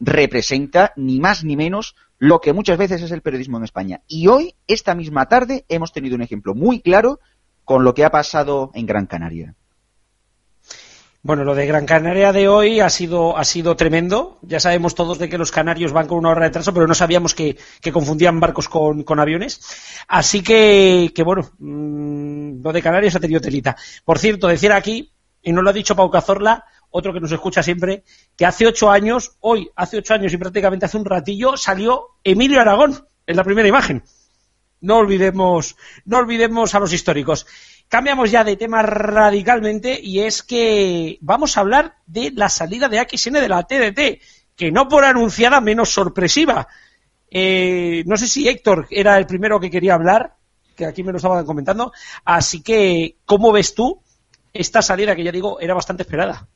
representa ni más ni menos lo que muchas veces es el periodismo en España. Y hoy, esta misma tarde, hemos tenido un ejemplo muy claro con lo que ha pasado en Gran Canaria. Bueno, lo de Gran Canaria de hoy ha sido, ha sido tremendo. Ya sabemos todos de que los canarios van con una hora de retraso, pero no sabíamos que, que confundían barcos con, con aviones. Así que, que bueno, mmm, lo de Canarias ha tenido telita. Por cierto, decir aquí, y no lo ha dicho Pau Cazorla, otro que nos escucha siempre, que hace ocho años, hoy, hace ocho años y prácticamente hace un ratillo, salió Emilio Aragón en la primera imagen. No olvidemos, no olvidemos a los históricos. Cambiamos ya de tema radicalmente y es que vamos a hablar de la salida de AXN de la TDT, que no por anunciada menos sorpresiva. Eh, no sé si Héctor era el primero que quería hablar, que aquí me lo estaban comentando. Así que, ¿cómo ves tú esta salida que ya digo era bastante esperada?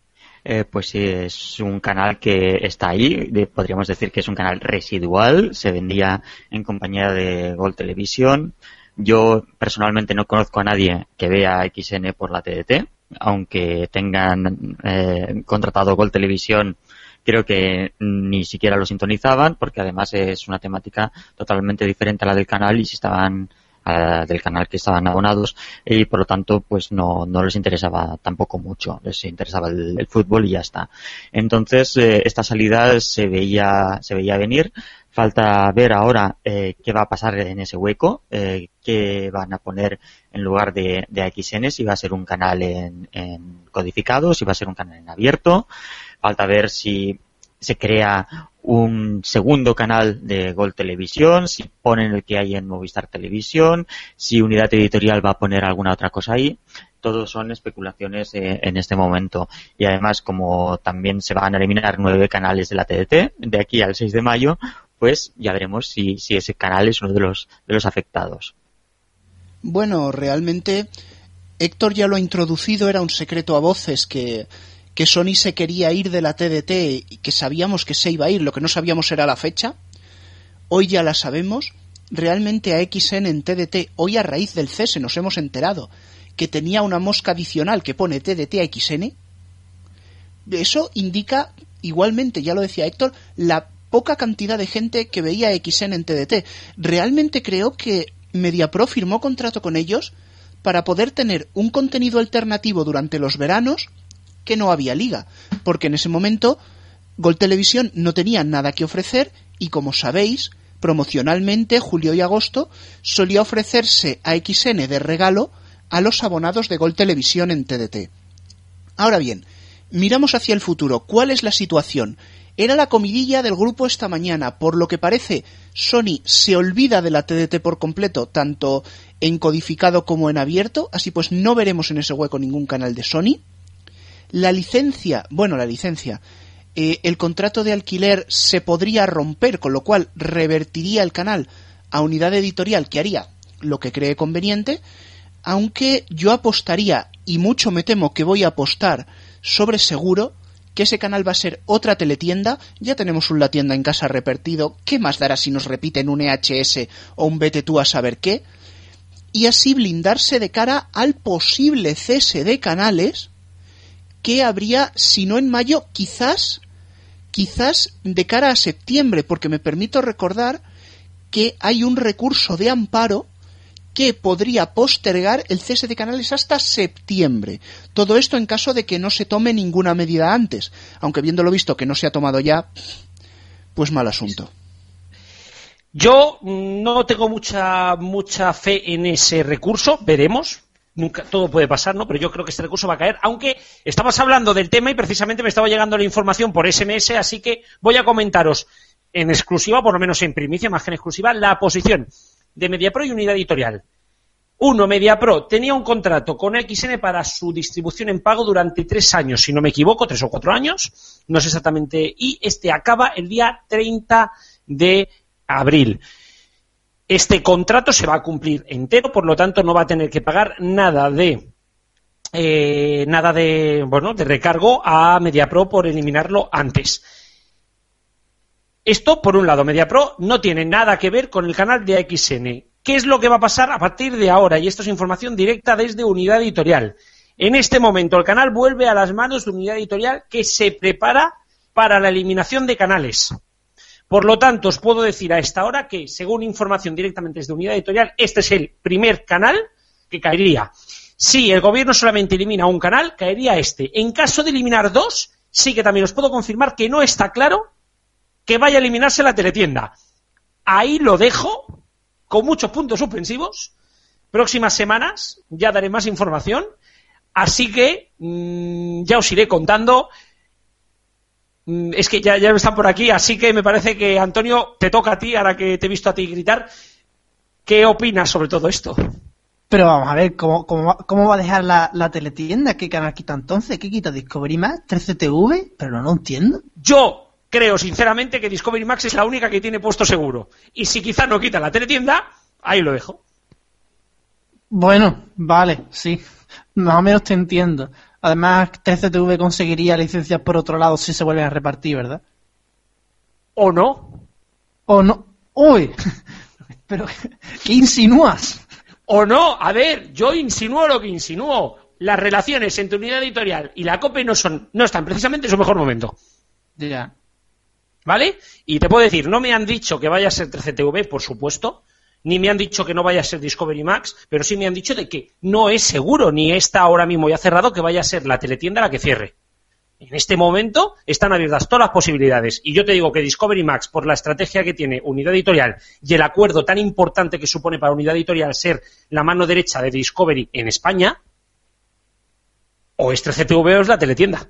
Eh, pues sí, es un canal que está ahí, podríamos decir que es un canal residual, se vendía en compañía de Gold Television. Yo personalmente no conozco a nadie que vea XN por la TDT, aunque tengan eh, contratado Gol Televisión, creo que ni siquiera lo sintonizaban, porque además es una temática totalmente diferente a la del canal y si estaban a- del canal que estaban abonados y por lo tanto pues no, no les interesaba tampoco mucho, les interesaba el, fútbol y ya está. Entonces eh, esta salida se veía, se veía venir. Falta ver ahora eh, qué va a pasar en ese hueco, eh, qué van a poner en lugar de, de AXN, si va a ser un canal en, en codificado, si va a ser un canal en abierto. Falta ver si se crea un segundo canal de Gol Televisión, si ponen el que hay en Movistar Televisión, si Unidad Editorial va a poner alguna otra cosa ahí. Todo son especulaciones eh, en este momento. Y además, como también se van a eliminar nueve canales de la TDT de aquí al 6 de mayo, pues ya veremos si, si ese canal es uno de los, de los afectados. Bueno, realmente Héctor ya lo ha introducido, era un secreto a voces que, que Sony se quería ir de la TDT y que sabíamos que se iba a ir, lo que no sabíamos era la fecha. Hoy ya la sabemos. Realmente a XN en TDT, hoy a raíz del cese nos hemos enterado que tenía una mosca adicional que pone TDT a XN. Eso indica, igualmente, ya lo decía Héctor, la poca cantidad de gente que veía XN en TDT. Realmente creo que MediaPro firmó contrato con ellos para poder tener un contenido alternativo durante los veranos que no había liga, porque en ese momento Gol Televisión no tenía nada que ofrecer y como sabéis, promocionalmente julio y agosto solía ofrecerse a XN de regalo a los abonados de Gol Televisión en TDT. Ahora bien, miramos hacia el futuro. ¿Cuál es la situación? Era la comidilla del grupo esta mañana. Por lo que parece, Sony se olvida de la TDT por completo, tanto en codificado como en abierto. Así pues, no veremos en ese hueco ningún canal de Sony. La licencia, bueno, la licencia, eh, el contrato de alquiler se podría romper, con lo cual revertiría el canal a unidad editorial que haría lo que cree conveniente, aunque yo apostaría, y mucho me temo que voy a apostar sobre seguro, que ese canal va a ser otra teletienda, ya tenemos un La Tienda en casa repartido, ¿qué más dará si nos repiten un EHS o un vete tú a saber qué? Y así blindarse de cara al posible cese de canales que habría, si no en mayo, quizás, quizás de cara a septiembre, porque me permito recordar que hay un recurso de amparo que podría postergar el cese de canales hasta septiembre. Todo esto en caso de que no se tome ninguna medida antes, aunque viéndolo visto que no se ha tomado ya, pues mal asunto. Yo no tengo mucha mucha fe en ese recurso, veremos. Nunca, todo puede pasar, ¿no? Pero yo creo que este recurso va a caer, aunque estamos hablando del tema y precisamente me estaba llegando la información por SMS, así que voy a comentaros en exclusiva, por lo menos en primicia, más que en exclusiva, la posición de MediaPro y Unidad Editorial. Uno, MediaPro tenía un contrato con XN para su distribución en pago durante tres años, si no me equivoco, tres o cuatro años, no sé exactamente, y este acaba el día 30 de abril. Este contrato se va a cumplir entero, por lo tanto no va a tener que pagar nada de eh, nada de bueno de recargo a MediaPro por eliminarlo antes. Esto, por un lado, MediaPro no tiene nada que ver con el canal de AXN. ¿Qué es lo que va a pasar a partir de ahora? Y esto es información directa desde Unidad Editorial. En este momento el canal vuelve a las manos de Unidad Editorial que se prepara para la eliminación de canales. Por lo tanto, os puedo decir a esta hora que, según información directamente desde Unidad Editorial, este es el primer canal que caería. Si el gobierno solamente elimina un canal, caería este. En caso de eliminar dos, sí que también os puedo confirmar que no está claro que vaya a eliminarse la teletienda. Ahí lo dejo, con muchos puntos suspensivos. Próximas semanas ya daré más información. Así que mmm, ya os iré contando. Mm, Es que ya, ya están por aquí, así que me parece que, Antonio, te toca a ti, ahora que te he visto a ti gritar. ¿Qué opinas sobre todo esto? Pero vamos a ver, ¿cómo, cómo, va, cómo va a dejar la, la, teletienda? ¿Qué canal quita entonces? ¿Qué quita? ¿Discovery Max? ¿13TV? Pero no, no entiendo. Yo creo sinceramente que Discovery Max es la única que tiene puesto seguro. Y si quizá no quita la teletienda, ahí lo dejo. Bueno, vale, sí. Más o menos te entiendo. Además, 13TV conseguiría licencias por otro lado si se vuelven a repartir, ¿verdad? ¿O no? ¿O no? ¡Uy! Pero, ¿qué insinúas? ¿O no? A ver, yo insinúo lo que insinúo. las relaciones entre Unidad Editorial y la COPE no son, no están precisamente en su mejor momento. Ya. ¿Vale? Y te puedo decir, no me han dicho que vaya a ser 13TV, por supuesto, ni me han dicho que no vaya a ser Discovery Max, pero sí me han dicho de que no es seguro, ni está ahora mismo ya cerrado, que vaya a ser la teletienda la que cierre. En este momento están abiertas todas las posibilidades. Y yo te digo que Discovery Max, por la estrategia que tiene Unidad Editorial y el acuerdo tan importante que supone para Unidad Editorial ser la mano derecha de Discovery en España, o es 13TV o es la teletienda.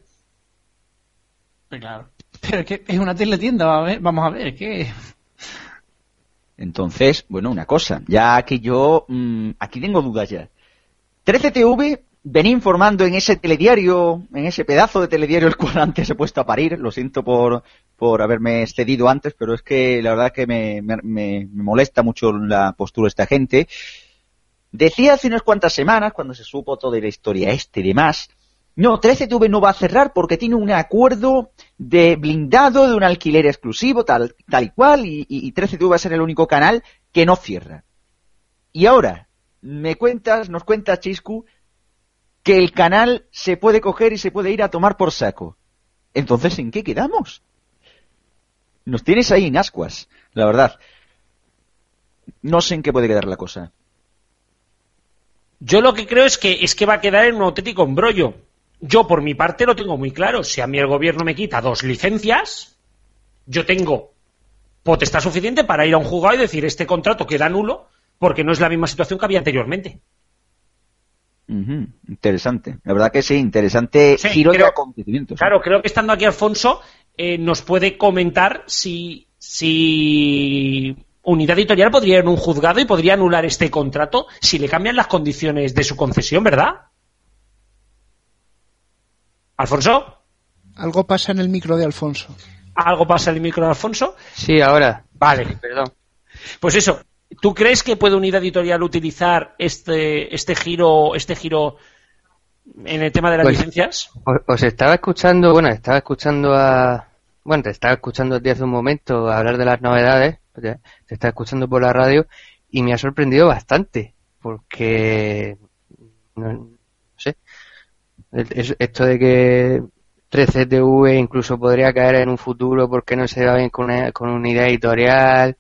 Claro. Pero es que es una teletienda, va a ver- vamos a ver, ¿qué? Entonces, bueno, una cosa, ya que yo mm, aquí tengo dudas ya. 13TV venía informando en ese telediario, en ese pedazo de telediario el cual antes he puesto a parir, lo siento por, por haberme excedido antes, pero es que la verdad que me- me- me molesta mucho la postura de esta gente. Decía hace unas cuantas semanas, cuando se supo toda la historia este y demás, no, 13TV no va a cerrar porque tiene un acuerdo de blindado, de un alquiler exclusivo, tal, tal y cual, y, y, y 13TV va a ser el único canal que no cierra. Y ahora, me cuentas, nos cuentas, Chiscu, que el canal se puede coger y se puede ir a tomar por saco. Entonces, ¿en qué quedamos? Nos tienes ahí en ascuas, la verdad. No sé en qué puede quedar la cosa. Yo lo que creo es que es que va a quedar en un auténtico embrollo. Yo por mi parte lo tengo muy claro. Si a mí el gobierno me quita dos licencias, yo tengo potestad suficiente para ir a un juzgado y decir este contrato queda nulo porque no es la misma situación que había anteriormente. Interesante. La verdad que sí, interesante Sí, giro de acontecimientos. Claro, creo que estando aquí Alfonso eh, nos puede comentar si, si Unidad Editorial podría ir a un juzgado y podría anular este contrato si le cambian las condiciones de su concesión, ¿verdad? Alfonso, Algo pasa en el micro de Alfonso. ¿algo pasa en el micro de Alfonso? Sí, ahora. Vale. Perdón. Pues eso, ¿tú crees que puede Unidad Editorial utilizar este, este giro, este giro en el tema de las Pues- licencias? Os, os estaba escuchando, bueno, estaba escuchando a, bueno, te estaba escuchando a ti hace un momento hablar de las novedades, te estaba escuchando por la radio y me ha sorprendido bastante, porque, no, esto de que 13TV incluso podría caer en un futuro porque no se va bien con una, con una idea editorial.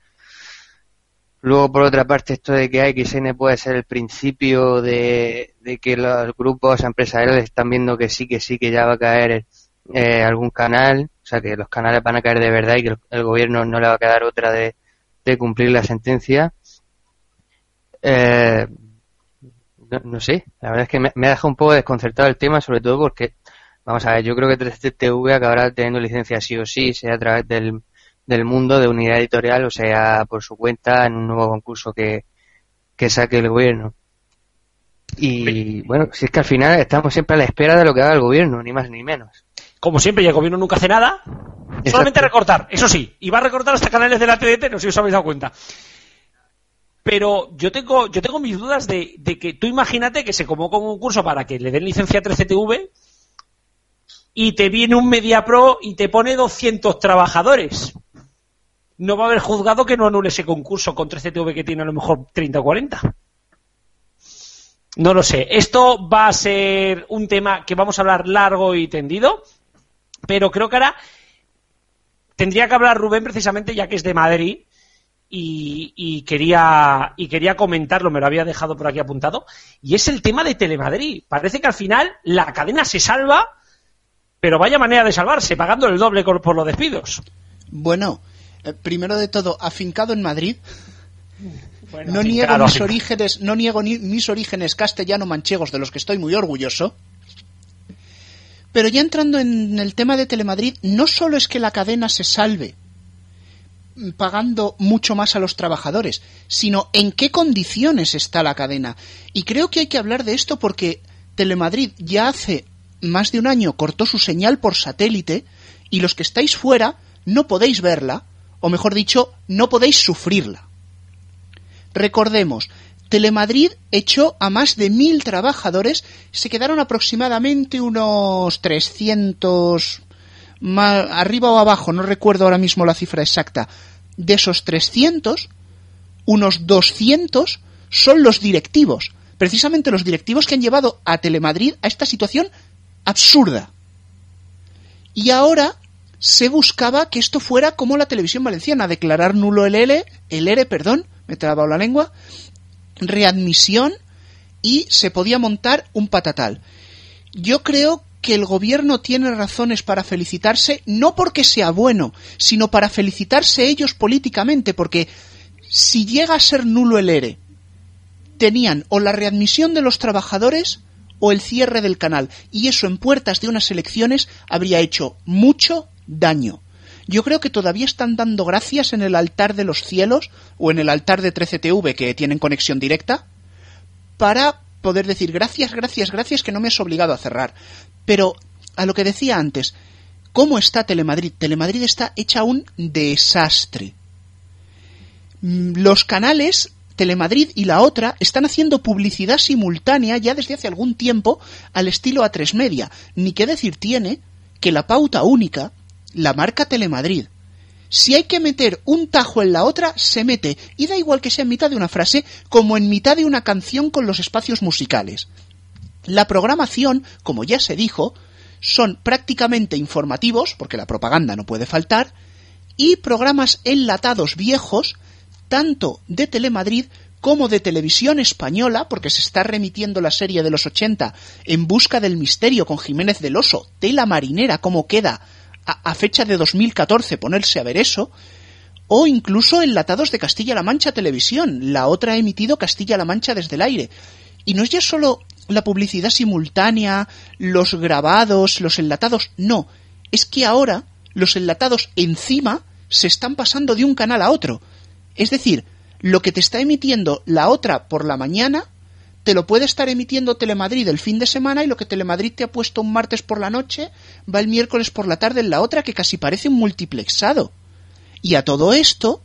Luego, por otra parte, esto de que AXN puede ser el principio de, de que los grupos empresariales están viendo que sí, que sí, que ya va a caer eh, algún canal, o sea, que los canales van a caer de verdad y que el, el gobierno no le va a quedar otra de, de cumplir la sentencia. Eh, no, no sé, la verdad es que me, me ha dejado un poco desconcertado el tema, sobre todo porque, vamos a ver, yo creo que 3TV acabará teniendo licencia sí o sí, sea a través del, del mundo de unidad editorial o sea por su cuenta en un nuevo concurso que, que saque el gobierno. Y bueno, si es que al final estamos siempre a la espera de lo que haga el gobierno, ni más ni menos. Como siempre, y el gobierno nunca hace nada. Solamente recortar, eso sí. Y va a recortar hasta canales de la TDT, no sé si os habéis dado cuenta. Pero yo tengo, yo tengo mis dudas de, que tú imagínate que se convoca un concurso para que le den licencia a 13TV y te viene un Media Pro y te pone 200 trabajadores. No va a haber juzgado que no anule ese concurso con 13TV que tiene a lo mejor 30 o 40. No lo sé. Esto va a ser un tema que vamos a hablar largo y tendido, pero creo que ahora tendría que hablar Rubén precisamente ya que es de Madrid y, y quería y quería comentarlo, me lo había dejado por aquí apuntado, y es el tema de Telemadrid. Parece que al final la cadena se salva, pero vaya manera de salvarse, pagando el doble por los despidos. Bueno, eh, primero de todo, afincado en Madrid. Bueno, no niego mis afincado. orígenes, no niego ni mis orígenes castellano-manchegos de los que estoy muy orgulloso. Pero ya entrando en el tema de Telemadrid, no solo es que la cadena se salve pagando mucho más a los trabajadores, sino en qué condiciones está la cadena. Y creo que hay que hablar de esto porque Telemadrid ya hace más de un año cortó su señal por satélite y los que estáis fuera no podéis verla, o mejor dicho, no podéis sufrirla. Recordemos, Telemadrid echó a más de mil trabajadores, se quedaron aproximadamente unos 300, arriba o abajo, no recuerdo ahora mismo la cifra exacta. De esos 300, unos 200 son los directivos, precisamente los directivos que han llevado a Telemadrid a esta situación absurda. Y ahora se buscaba que esto fuera como la televisión valenciana, declarar nulo el L, el ERE, perdón, me he trabado la lengua, readmisión y se podía montar un patatal. Yo creo que el gobierno tiene razones para felicitarse, no porque sea bueno, sino para felicitarse ellos políticamente, porque si llega a ser nulo el ERE, tenían o la readmisión de los trabajadores o el cierre del canal, y eso en puertas de unas elecciones habría hecho mucho daño. Yo creo que todavía están dando gracias en el altar de los cielos o en el altar de 13TV que tienen conexión directa para poder decir gracias, gracias, gracias que no me has obligado a cerrar. Pero a lo que decía antes, ¿cómo está Telemadrid? Telemadrid está hecha un desastre. Mm, Los canales Telemadrid y la otra están haciendo publicidad simultánea ya desde hace algún tiempo al estilo A3 Media. Ni qué decir tiene que la pauta única, la marca Telemadrid, si hay que meter un tajo en la otra, se mete, y da igual que sea en mitad de una frase, como en mitad de una canción con los espacios musicales. La programación, como ya se dijo, son prácticamente informativos, porque la propaganda no puede faltar, y programas enlatados viejos, tanto de Telemadrid como de televisión española, porque se está remitiendo la serie de los 80 en busca del misterio con Jiménez del Oso, de la marinera, cómo queda a, fecha de 2014 ponerse a ver eso, o incluso enlatados de Castilla-La Mancha Televisión, la otra ha emitido Castilla-La Mancha desde el aire. Y no es ya solo la publicidad simultánea, los grabados, los enlatados, no, es que ahora los enlatados encima se están pasando de un canal a otro. Es decir, lo que te está emitiendo la otra por la mañana, te lo puede estar emitiendo Telemadrid el fin de semana y lo que Telemadrid te ha puesto un martes por la noche va el miércoles por la tarde en la otra que casi parece un multiplexado. Y a todo esto,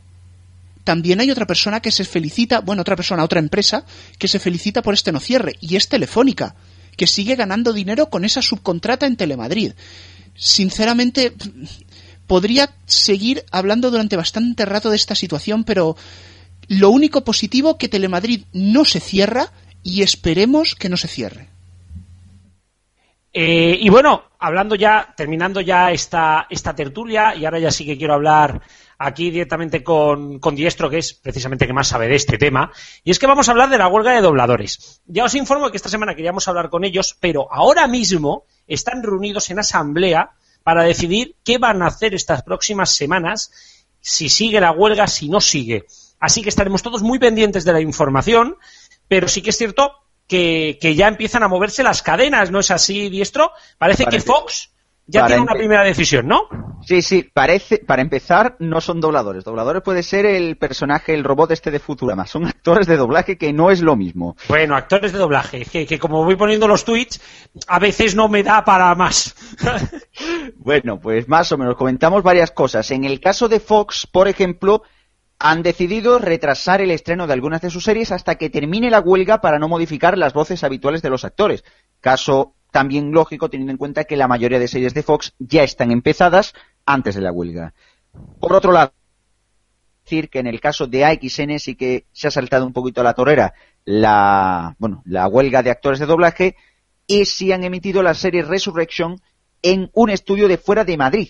también hay otra persona que se felicita, bueno, otra persona, otra empresa, que se felicita por este no cierre, y es Telefónica, que sigue ganando dinero con esa subcontrata en Telemadrid. Sinceramente, podría seguir hablando durante bastante rato de esta situación, pero lo único positivo que Telemadrid no se cierra y esperemos que no se cierre. Eh, y bueno, hablando ya, terminando ya esta, esta tertulia, y ahora ya sí que quiero hablar aquí directamente con, con Diestro, que es precisamente que más sabe de este tema, y es que vamos a hablar de la huelga de dobladores. Ya os informo que esta semana queríamos hablar con ellos, pero ahora mismo están reunidos en asamblea para decidir qué van a hacer estas próximas semanas, si sigue la huelga, si no sigue. Así que estaremos todos muy pendientes de la información, pero sí que es cierto que, que ya empiezan a moverse las cadenas, ¿no es así, Diestro? Parece, Parece. que Fox ya tiene una primera decisión, ¿no? Sí, sí, parece, para empezar, no son dobladores. Dobladores puede ser el personaje, el robot este de Futurama. Son actores de doblaje que no es lo mismo. Bueno, actores de doblaje, que, que como voy poniendo los tweets, a veces no me da para más. Bueno, pues más o menos comentamos varias cosas. En el caso de Fox, por ejemplo, han decidido retrasar el estreno de algunas de sus series hasta que termine la huelga para no modificar las voces habituales de los actores. Caso también lógico teniendo en cuenta que la mayoría de series de Fox ya están empezadas antes de la huelga. Por otro lado, decir que en el caso de AXN sí que se ha saltado un poquito a la torera la, bueno, la huelga de actores de doblaje y sí han emitido la serie Resurrection en un estudio de fuera de Madrid.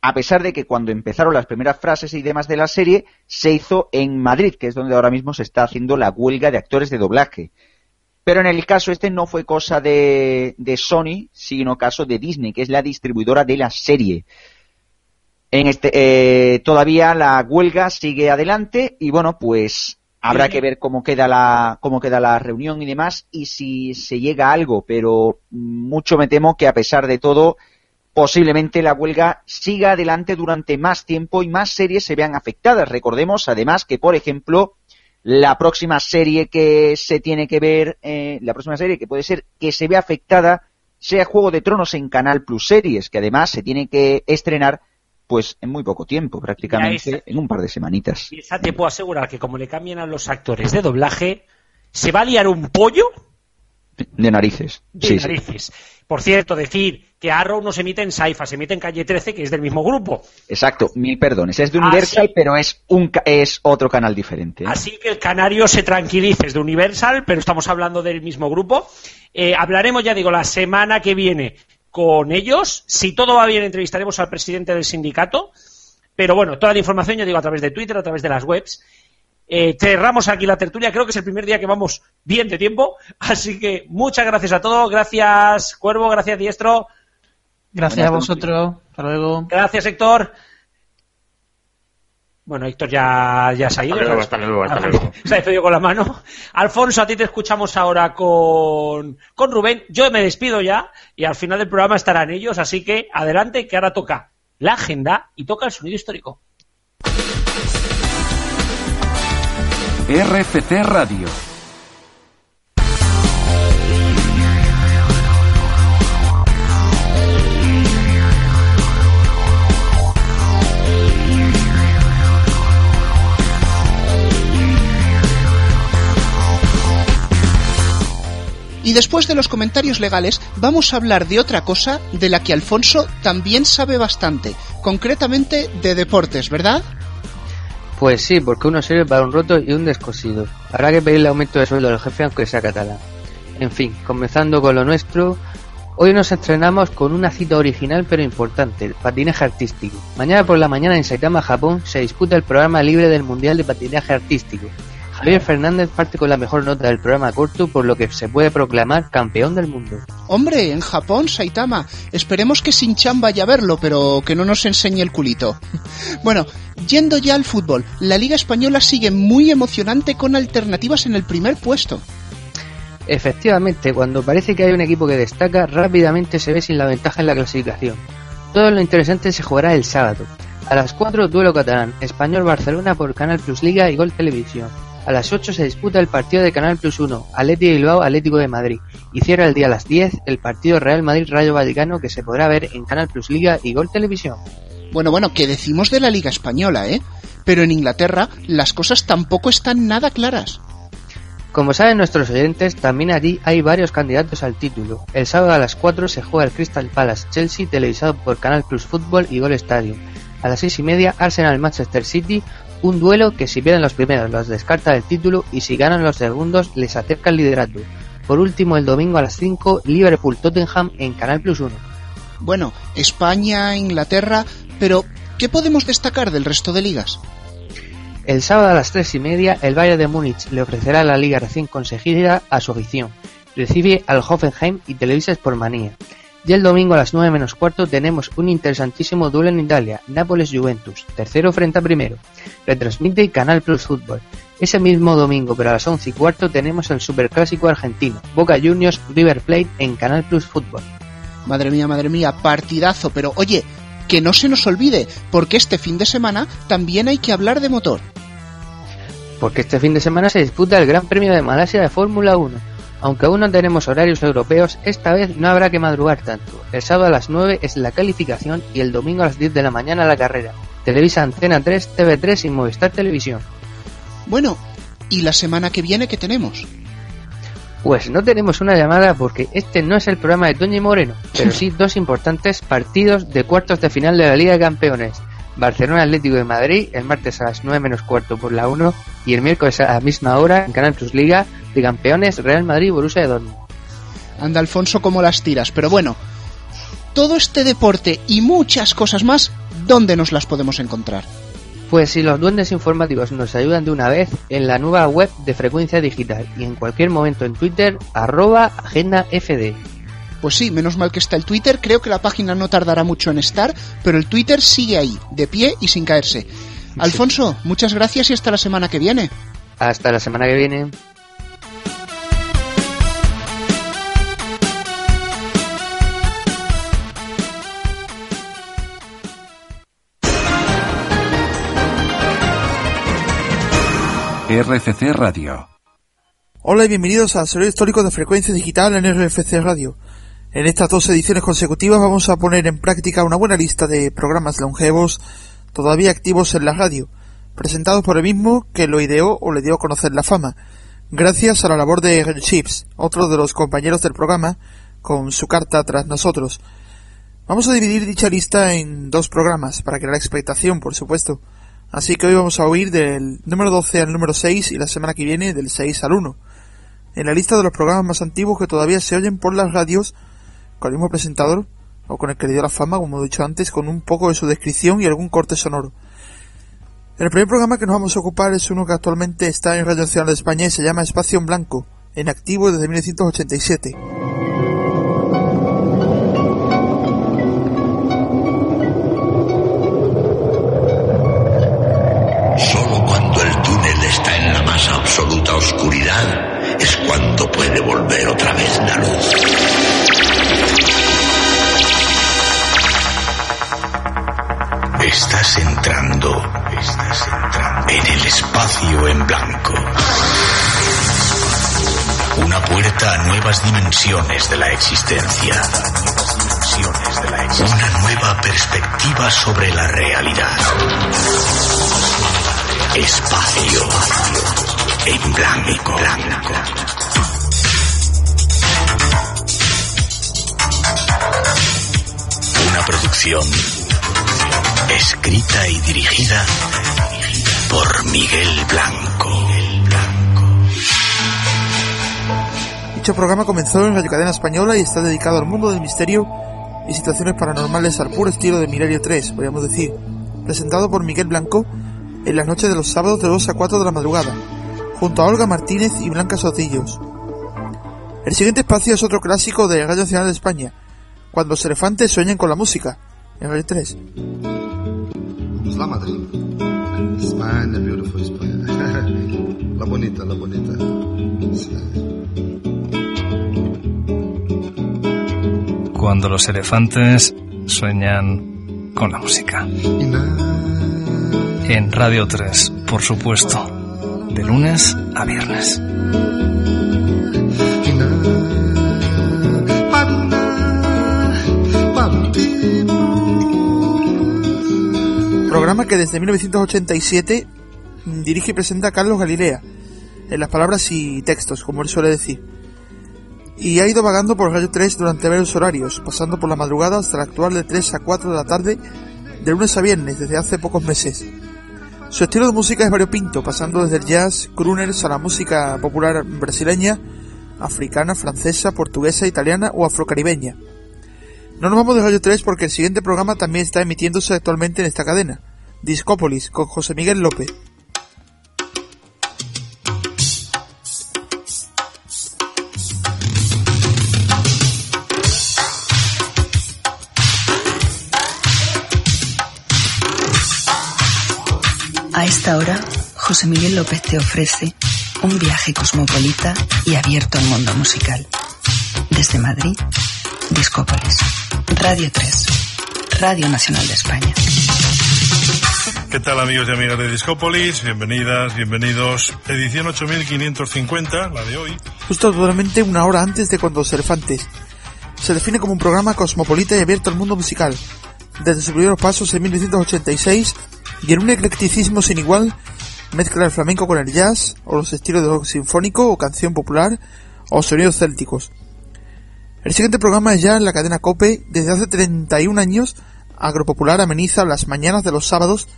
A pesar de que cuando empezaron las primeras frases y demás de la serie se hizo en Madrid, que es donde ahora mismo se está haciendo la huelga de actores de doblaje. Pero en el caso este no fue cosa de, de Sony, sino caso de Disney, que es la distribuidora de la serie. En este, eh, todavía la huelga sigue adelante y bueno, pues habrá que ver cómo queda la, cómo queda la reunión y demás y si se llega a algo, pero mucho me temo que a pesar de todo, posiblemente la huelga siga adelante durante más tiempo y más series se vean afectadas. Recordemos además que, por ejemplo, la próxima serie que se tiene que ver, eh, la próxima serie que puede ser que se vea afectada sea Juego de Tronos en Canal Plus Series, que además se tiene que estrenar pues en muy poco tiempo, prácticamente en un par de semanitas. Y esa te puedo asegurar que como le cambien a los actores de doblaje, se va a liar un pollo De narices. de Sí, sí. narices. Por cierto, decir que Arrow no se emite en Saifa, se emite en Calle 13, que es del mismo grupo. Exacto, mil perdones. Es de Universal, pero es un es otro canal diferente. ¿eh? Así que el canario se tranquilice, es de Universal, pero estamos hablando del mismo grupo. Eh, hablaremos, ya digo, la semana que viene con ellos. Si todo va bien, entrevistaremos al presidente del sindicato. Pero bueno, toda la información, ya digo, a través de Twitter, a través de las webs. Eh, cerramos aquí la tertulia. Creo que es el primer día que vamos bien de tiempo. Así que muchas gracias a todos. Gracias, Cuervo. Gracias, Diestro. Gracias a vosotros. Hasta luego. Gracias, Héctor. Bueno, Héctor ya, ya se ha ido. Hasta luego, hasta luego, hasta luego. Se ha despedido con la mano. Alfonso, a ti te escuchamos ahora con, con Rubén. Yo me despido ya y al final del programa estarán ellos. Así que adelante, que ahora toca la agenda y toca el sonido histórico. RFC Radio. Y después de los comentarios legales, vamos a hablar de otra cosa de la que Alfonso también sabe bastante, concretamente de deportes, ¿verdad? Pues sí, porque uno sirve para un roto y un descosido. Habrá que pedirle aumento de sueldo al jefe aunque sea catalán. En fin, comenzando con lo nuestro, hoy nos estrenamos con una cita original pero importante, el patinaje artístico. Mañana por la mañana en Saitama, Japón, se disputa el programa libre del Mundial de Patinaje Artístico. Javier Fernández parte con la mejor nota del programa corto, por lo que se puede proclamar campeón del mundo. Hombre, en Japón, Saitama. Esperemos que Sinchan vaya a verlo, pero que no nos enseñe el culito. bueno, yendo ya al fútbol, la Liga Española sigue muy emocionante con alternativas en el primer puesto. Efectivamente, cuando parece que hay un equipo que destaca, rápidamente se ve sin la ventaja en la clasificación. Todo lo interesante se jugará el sábado. A las 4, duelo catalán, Español Barcelona por Canal Plus Liga y Gol Televisión. A las 8 se disputa el partido de Canal Plus 1, Atlético de Bilbao Atlético de Madrid. Y cierra el día a las 10 el partido Real Madrid Rayo Vaticano que se podrá ver en Canal Plus Liga y Gol Televisión. Bueno, bueno, que decimos de la Liga Española, ¿eh? Pero en Inglaterra las cosas tampoco están nada claras. Como saben nuestros oyentes, también allí hay varios candidatos al título. El sábado a las 4 se juega el Crystal Palace Chelsea televisado por Canal Plus Fútbol y Gol Stadium. A las 6 y media Arsenal Manchester City, un duelo que si pierden los primeros los descarta del título y si ganan los segundos les acerca el liderato. Por último el domingo a las 5 Liverpool Tottenham en Canal Plus 1. Bueno, España, Inglaterra, pero ¿qué podemos destacar del resto de ligas? El sábado a las 3 y media, el Bayern de Múnich le ofrecerá la liga recién conseguida a su afición. Recibe al Hoffenheim y televisa por manía. Y el domingo a las 9 menos cuarto tenemos un interesantísimo duelo en Italia, Nápoles-Juventus, tercero frente a primero. Retransmite Canal Plus Fútbol. Ese mismo domingo, pero a las 11 y cuarto, tenemos el Superclásico argentino, Boca Juniors River Plate en Canal Plus Fútbol. Madre mía, madre mía, partidazo, pero oye, que no se nos olvide, porque este fin de semana también hay que hablar de motor. Porque este fin de semana se disputa el Gran Premio de Malasia de Fórmula 1. Aunque aún no tenemos horarios europeos, esta vez no habrá que madrugar tanto. El sábado a las 9 es la calificación y el domingo a las 10 de la mañana la carrera. Televisa Antena 3, TV3 y Movistar Televisión. Bueno, ¿y la semana que viene qué tenemos? Pues no tenemos una llamada porque este no es el programa de Toño y Moreno, pero sí dos importantes partidos de cuartos de final de la Liga de Campeones. Barcelona Atlético de Madrid el martes a las 9 menos cuarto por la 1 y el miércoles a la misma hora en Canal Plus Liga de Campeones Real Madrid Borussia de Dortmund. Anda Alfonso como las tiras, pero bueno, todo este deporte y muchas cosas más, ¿dónde nos las podemos encontrar? Pues si los duendes informativos nos ayudan de una vez en la nueva web de Frecuencia Digital y en cualquier momento en Twitter, arroba agenda FD. Pues sí, menos mal que está el Twitter, creo que la página no tardará mucho en estar, pero el Twitter sigue ahí, de pie y sin caerse. Alfonso, muchas gracias y hasta la semana que viene. Hasta la semana que viene. RFC Radio. Hola y bienvenidos al Sonido Histórico de Frecuencia Digital en RFC Radio. En estas dos ediciones consecutivas vamos a poner en práctica una buena lista de programas longevos todavía activos en la radio, presentados por el mismo que lo ideó o le dio a conocer la fama, gracias a la labor de Chips, otro de los compañeros del programa, con su carta tras nosotros. Vamos a dividir dicha lista en dos programas, para crear expectación, por supuesto. Así que hoy vamos a oír del número 12 al número 6 y la semana que viene del 6 al 1. En la lista de los programas más antiguos que todavía se oyen por las radios, con el mismo presentador, o con el que le dio la fama, como he dicho antes, con un poco de su descripción y algún corte sonoro. El primer programa que nos vamos a ocupar es uno que actualmente está en Radio Nacional de España y se llama Espacio en Blanco, en activo desde 1987. Estás entrando, en el espacio en blanco. Una puerta a nuevas dimensiones de la existencia. Una nueva perspectiva sobre la realidad. Espacio en blanco. blanco. Una producción escrita y dirigida por Miguel Blanco. Dicho programa comenzó en Radio Cadena Española y está dedicado al mundo del misterio y situaciones paranormales al puro estilo de Milenio 3, podríamos decir. Presentado por Miguel Blanco en las noches de los sábados de 2 a 4 de la madrugada, junto a Olga Martínez y Blanca Sotillos. El siguiente espacio es otro clásico de Radio Nacional de España, cuando los elefantes sueñan con la música, en Radio 3. La Madrid. España, beautiful España. la bonita, la bonita. Cuando los elefantes sueñan con la música. En Radio 3, por supuesto. De lunes a viernes. Programa que desde 1987 dirige y presenta Carlos Galilea, en las palabras y textos, como él suele decir. Y ha ido vagando por Radio 3 durante varios horarios, pasando por la madrugada hasta la actual de 3 a 4 de la tarde, de lunes a viernes, desde hace pocos meses. Su estilo de música es variopinto, pasando desde el jazz, crooners a la música popular brasileña, africana, francesa, portuguesa, italiana o afrocaribeña. No nos vamos de Radio 3 porque el siguiente programa también está emitiéndose actualmente en esta cadena, Discópolis, con José Miguel López. A esta hora, José Miguel López te ofrece un viaje cosmopolita y abierto al mundo musical. Desde Madrid, Discópolis. Radio 3, Radio Nacional de España. ¿Qué tal amigos y amigas de Discópolis? Bienvenidas, bienvenidos. Edición 8550, la de hoy. Justo totalmente una hora antes de Cuando los Elefantes. Se define como un programa cosmopolita y abierto al mundo musical. Desde sus primeros pasos en 1986 y en un eclecticismo sin igual, mezcla el flamenco con el jazz, o los estilos de rock sinfónico o canción popular, o sonidos célticos. El siguiente programa es ya en la cadena COPE. Desde hace 31 años, Agropopular ameniza las mañanas de los sábados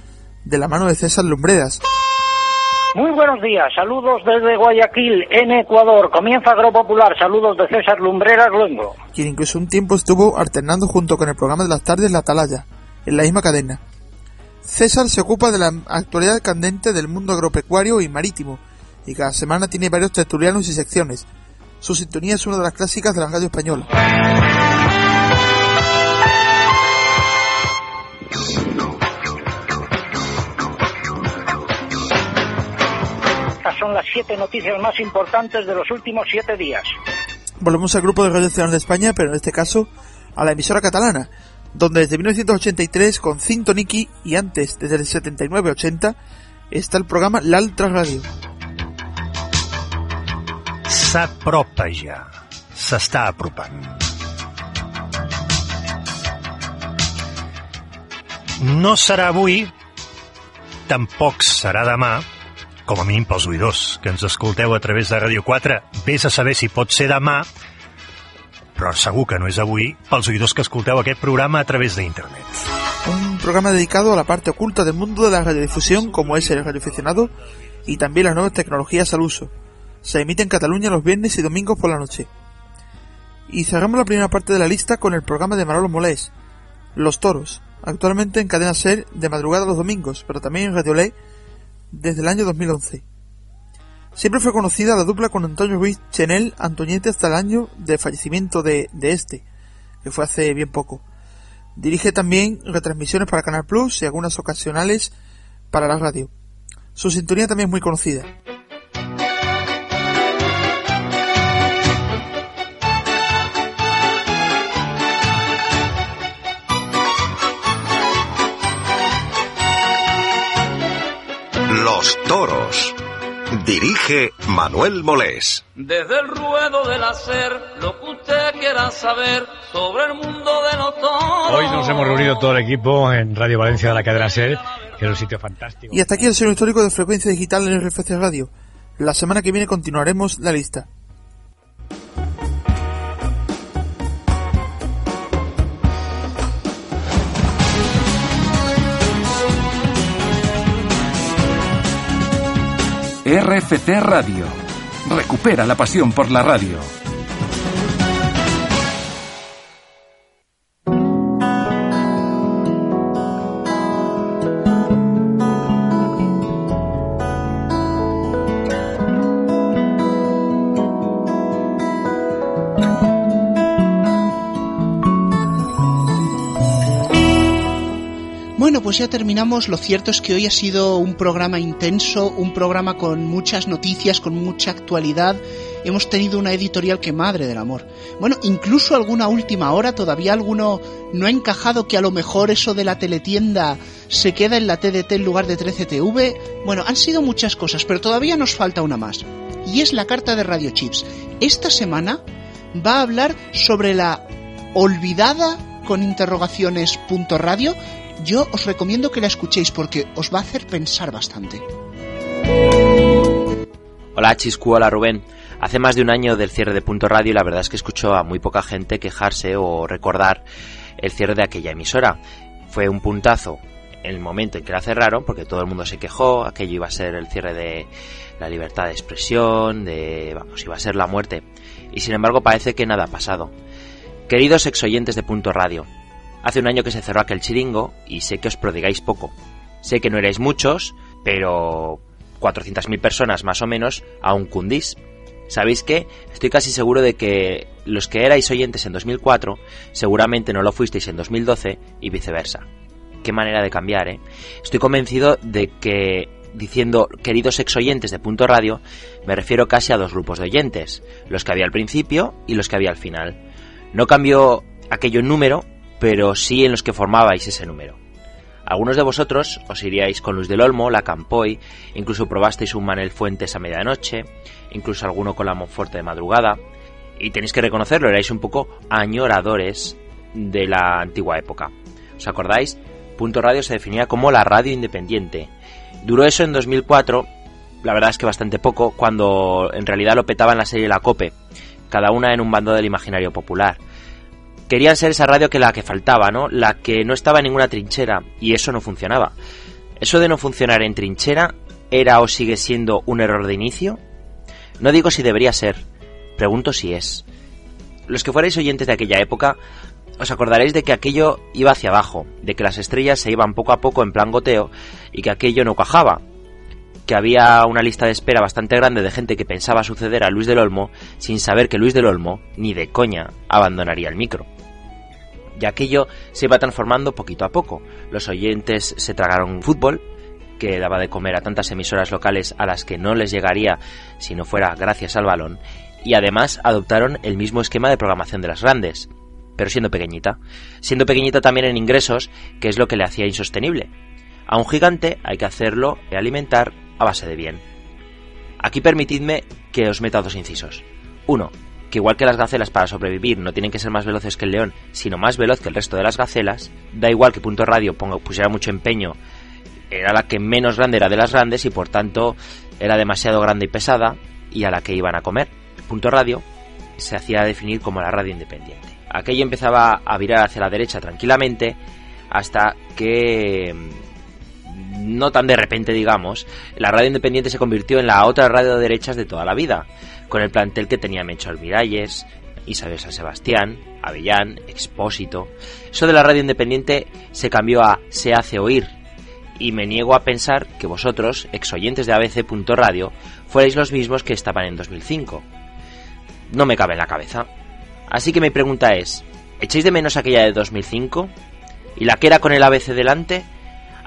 de la mano de César Lumbreras. Muy buenos días, saludos desde Guayaquil, en Ecuador. Comienza Agropopular, saludos de César Lumbreras Luengo. Quien incluso un tiempo estuvo alternando junto con el programa de las tardes La Atalaya, en la misma cadena. César se ocupa de la actualidad candente del mundo agropecuario y marítimo, y cada semana tiene varios tertulianos y secciones. Su sintonía es una de las clásicas de la radio española. Son las siete noticias más importantes de los últimos siete días. Volvemos al grupo de Radio Nacional de España, pero en este caso a la emisora catalana, donde desde 1983 con Cinto Niki y antes desde el 79-80 está el programa L'Altra Radio. S'apropa ja. S'està apropant. No serà avui, tampoc serà demà, com a mínim pels oïdors que ens escolteu a través de Ràdio 4, vés a saber si pot ser demà, però segur que no és avui pels oïdors que escolteu aquest programa a través d'internet. Un programa dedicado a la parte oculta del mundo de la radiodifusión, como es el radioaficionado, y también las nuevas tecnologías al uso. Se emite en Cataluña los viernes y domingos por la noche. Y cerramos la primera parte de la lista con el programa de Manolo Molés, Los Toros, actualmente en cadena SER de madrugada los domingos, pero también en Radio Ley desde el año 2011. Siempre fue conocida la dupla con Antonio Ruiz Chenel Antoñete hasta el año de fallecimiento de, de este, que fue hace bien poco. Dirige también retransmisiones para Canal Plus y algunas ocasionales para la radio. Su sintonía también es muy conocida. Los Toros. Dirige Manuel Molés. Desde el ruedo del hacer, lo que usted quiera saber sobre el mundo de los toros. Hoy nos hemos reunido todo el equipo en Radio Valencia de la cadena SER, que es un sitio fantástico. Y hasta aquí el señor histórico de frecuencia digital en RFC Radio. La semana que viene continuaremos la lista. RFC Radio. Recupera la pasión por la radio. Pues ya terminamos. Lo cierto es que hoy ha sido un programa intenso, un programa con muchas noticias, con mucha actualidad. Hemos tenido una editorial que madre del amor. Bueno, incluso alguna última hora, todavía alguno no ha encajado que a lo mejor eso de la teletienda se queda en la TDT en lugar de 13TV. Bueno, han sido muchas cosas, pero todavía nos falta una más. Y es la carta de Radio Chips. Esta semana va a hablar sobre la olvidada con interrogaciones punto radio yo os recomiendo que la escuchéis porque os va a hacer pensar bastante. Hola Chiscu, hola Rubén. Hace más de un año del cierre de Punto Radio y la verdad es que escucho a muy poca gente quejarse o recordar el cierre de aquella emisora. Fue un puntazo en el momento en que la cerraron porque todo el mundo se quejó, aquello iba a ser el cierre de la libertad de expresión, de vamos, iba a ser la muerte. Y sin embargo parece que nada ha pasado. Queridos exoyentes de Punto Radio, Hace un año que se cerró aquel chiringo y sé que os prodigáis poco. Sé que no erais muchos, pero 400.000 personas más o menos aún cundís. ¿Sabéis qué? Estoy casi seguro de que los que erais oyentes en 2004 seguramente no lo fuisteis en 2012 y viceversa. Qué manera de cambiar, ¿eh? Estoy convencido de que diciendo queridos ex oyentes de Punto Radio me refiero casi a dos grupos de oyentes, los que había al principio y los que había al final. No cambió aquello en número, pero sí en los que formabais ese número. Algunos de vosotros os iríais con Luis del Olmo, la Campoy, incluso probasteis un Manel Fuentes a medianoche, incluso alguno con la Monforte de madrugada, y tenéis que reconocerlo, erais un poco añoradores de la antigua época. ¿Os acordáis? Punto Radio se definía como la radio independiente. Duró eso en 2004, la verdad es que bastante poco, cuando en realidad lo petaba en la serie La Cope, cada una en un bando del imaginario popular querían ser esa radio que la que faltaba, ¿no? La que no estaba en ninguna trinchera y eso no funcionaba. Eso de no funcionar en trinchera era o sigue siendo un error de inicio. No digo si debería ser, pregunto si es. Los que fuerais oyentes de aquella época os acordaréis de que aquello iba hacia abajo, de que las estrellas se iban poco a poco en plan goteo y que aquello no cuajaba, que había una lista de espera bastante grande de gente que pensaba suceder a Luis del Olmo sin saber que Luis del Olmo, ni de coña, abandonaría el micro y aquello se iba transformando poquito a poco. Los oyentes se tragaron fútbol, que daba de comer a tantas emisoras locales a las que no les llegaría si no fuera gracias al balón, y además adoptaron el mismo esquema de programación de las grandes, pero siendo pequeñita. Siendo pequeñita también en ingresos, que es lo que le hacía insostenible. A un gigante hay que hacerlo y alimentar a base de bien. Aquí permitidme que os meta dos incisos. Uno, que igual que las gacelas para sobrevivir no tienen que ser más veloces que el león, sino más veloz que el resto de las gacelas, da igual que Punto Radio ponga, pusiera mucho empeño, era la que menos grande era de las grandes y por tanto era demasiado grande y pesada y a la que iban a comer. Punto Radio se hacía definir como la radio independiente. Aquello empezaba a virar hacia la derecha tranquilamente hasta que no tan de repente digamos, la radio independiente se convirtió en la otra radio de derechas de toda la vida, con el plantel que tenía Mencho Almiralles, Isabel San Sebastián, Avellán, Expósito. Eso de la radio independiente se cambió a Se hace oír, y me niego a pensar que vosotros, ex oyentes de ABC.radio, fuerais los mismos que estaban en 2005. No me cabe en la cabeza. Así que mi pregunta es, ¿echáis de menos aquella de 2005? ¿Y la que era con el ABC delante?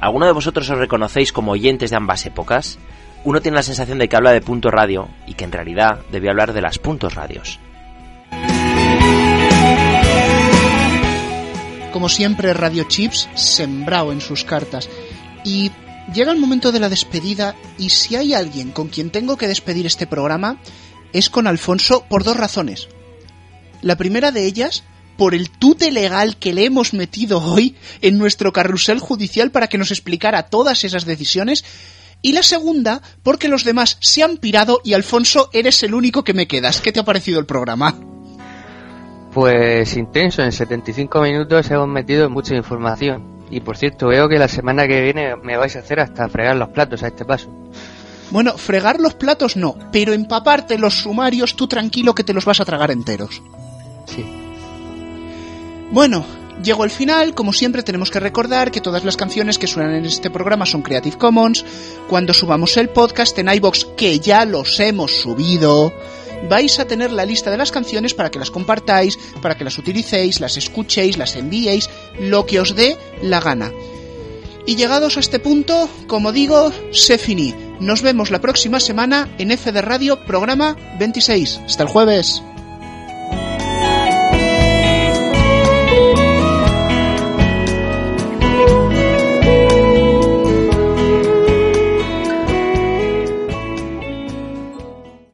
¿Alguno de vosotros os reconocéis como oyentes de ambas épocas? Uno tiene la sensación de que habla de punto radio y que en realidad debía hablar de las puntos radios. Como siempre, Radio Chips sembrado en sus cartas. Y llega el momento de la despedida y si hay alguien con quien tengo que despedir este programa es con Alfonso por dos razones. La primera de ellas, por el tute legal que le hemos metido hoy en nuestro carrusel judicial para que nos explicara todas esas decisiones. Y la segunda, porque los demás se han pirado y Alfonso eres el único que me quedas. ¿Qué te ha parecido el programa? Pues intenso, en 75 minutos hemos metido mucha información. Y por cierto, veo que la semana que viene me vais a hacer hasta fregar los platos a este paso. Bueno, fregar los platos no, pero empaparte los sumarios tú tranquilo que te los vas a tragar enteros. Sí. Bueno, llegó el final, como siempre tenemos que recordar que todas las canciones que suenan en este programa son Creative Commons. Cuando subamos el podcast en iBox, que ya los hemos subido, vais a tener la lista de las canciones para que las compartáis, para que las utilicéis, las escuchéis, las enviéis, lo que os dé la gana. Y llegados a este punto, como digo, se finí. Nos vemos la próxima semana en F de Radio, programa 26. Hasta el jueves.